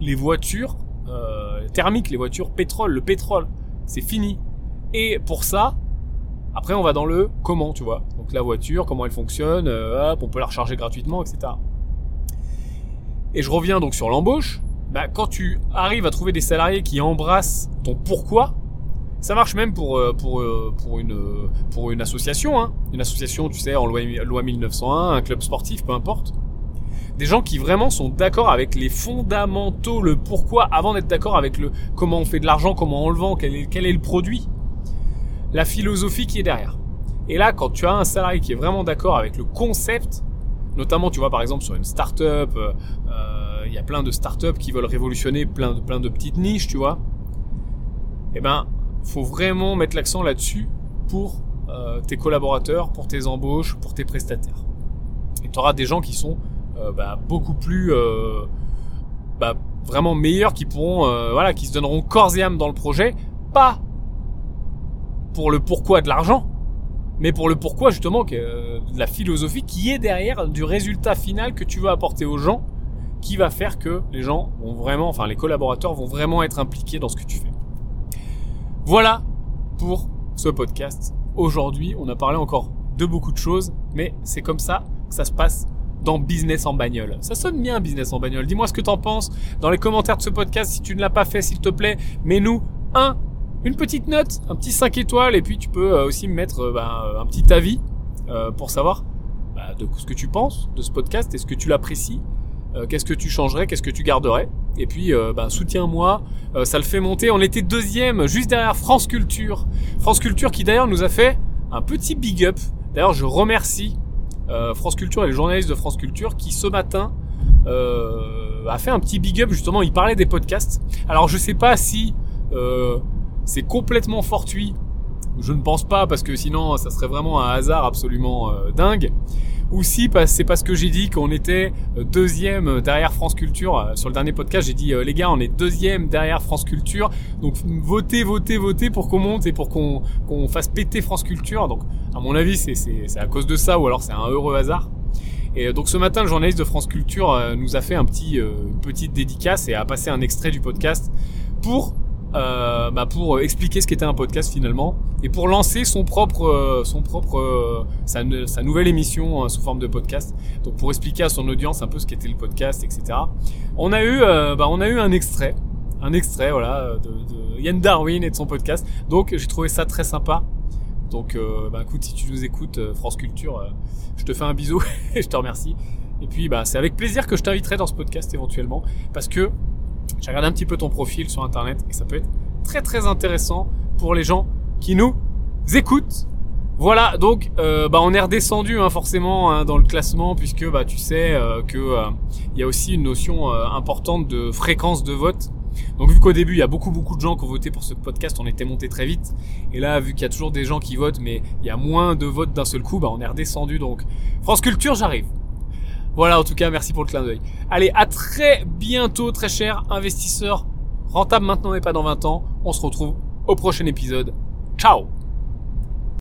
les voitures euh, thermiques, les voitures pétrole, le pétrole c'est fini. Et pour ça, après on va dans le comment, tu vois. Donc la voiture, comment elle fonctionne, euh, hop, on peut la recharger gratuitement, etc. Et je reviens donc sur l'embauche. Bah, quand tu arrives à trouver des salariés qui embrassent ton pourquoi, ça marche même pour, euh, pour, euh, pour, une, pour une association. Hein. Une association, tu sais, en loi, loi 1901, un club sportif, peu importe. Des gens qui vraiment sont d'accord avec les fondamentaux, le pourquoi, avant d'être d'accord avec le comment on fait de l'argent, comment on le vend, quel est, quel est le produit. La philosophie qui est derrière. Et là, quand tu as un salarié qui est vraiment d'accord avec le concept, notamment, tu vois, par exemple, sur une start-up, euh, il y a plein de start-up qui veulent révolutionner plein de, plein de petites niches, tu vois. Eh ben, faut vraiment mettre l'accent là-dessus pour euh, tes collaborateurs, pour tes embauches, pour tes prestataires. Et tu auras des gens qui sont euh, bah, beaucoup plus euh, bah, vraiment meilleurs qui pourront voilà qui se donneront corps et âme dans le projet pas pour le pourquoi de l'argent mais pour le pourquoi justement que, de la philosophie qui est derrière du résultat final que tu veux apporter aux gens qui va faire que les gens vont vraiment enfin les collaborateurs vont vraiment être impliqués dans ce que tu fais voilà pour ce podcast aujourd'hui on a parlé encore de beaucoup de choses mais c'est comme ça que ça se passe dans Business en bagnole. Ça sonne bien Business en bagnole. Dis-moi ce que t'en penses dans les commentaires de ce podcast. Si tu ne l'as pas fait, s'il te plaît, mets-nous un, une petite note, un petit 5 étoiles et puis tu peux euh, aussi me mettre ben, un petit avis euh, pour savoir bah, de ce que tu penses de ce podcast. Est-ce que tu l'apprécies Qu'est-ce que tu changerais Qu'est-ce que tu garderais? Et puis, ben, soutiens-moi. ça le fait monter. On était deuxième, juste derrière France Culture. France Culture qui d'ailleurs nous a fait un petit big up. D'ailleurs, je remercie euh, France Culture et les journalistes de France Culture qui ce matin euh, a fait un petit big up justement. Il parlait des podcasts. Alors je sais pas si euh, c'est complètement fortuit. Je ne pense pas parce que sinon ça serait vraiment un hasard absolument dingue ou si c'est parce que j'ai dit qu'on était euh, deuxième derrière France Culture. Euh, sur le dernier podcast, j'ai dit euh, les gars, on est deuxième derrière France Culture. Donc votez, votez, votez pour qu'on monte et pour qu'on fasse péter France Culture. Donc à mon avis, c'est à cause de ça ou alors c'est un heureux hasard. Et donc ce matin, le journaliste de France Culture nous a fait un petit, une petite dédicace et a passé un extrait du podcast pour euh, bah pour expliquer ce qu'était un podcast finalement et pour lancer son propre, euh, son propre, euh, sa, nouvelle émission sous forme de podcast. Donc pour expliquer à son audience un peu ce qu'était le podcast, etc. On a eu, bah on a eu un extrait, un extrait voilà de, de Yann Darwin et de son podcast. Donc j'ai trouvé ça très sympa. Donc bah écoute, si tu nous écoutes France Culture, je te fais un bisou et je te remercie. Et puis bah c'est avec plaisir que je t'inviterai dans ce podcast éventuellement parce que j'ai regardé un petit peu ton profil sur internet et ça peut être très très intéressant pour les gens qui nous écoutent. Voilà, donc euh, bah, on est redescendu hein, forcément hein, dans le classement puisque bah, tu sais euh, que euh, y a aussi une notion euh, importante de fréquence de vote. Donc vu qu'au début il y a beaucoup beaucoup de gens qui ont voté pour ce podcast, on était monté très vite. Et là vu qu'il y a toujours des gens qui votent mais il y a moins de votes d'un seul coup, bah, on est redescendu. Donc France Culture, j'arrive. Voilà, en tout cas, merci pour le clin d'œil. Allez, à très bientôt, très cher investisseur. Rentable maintenant et pas dans 20 ans. On se retrouve au prochain épisode. Ciao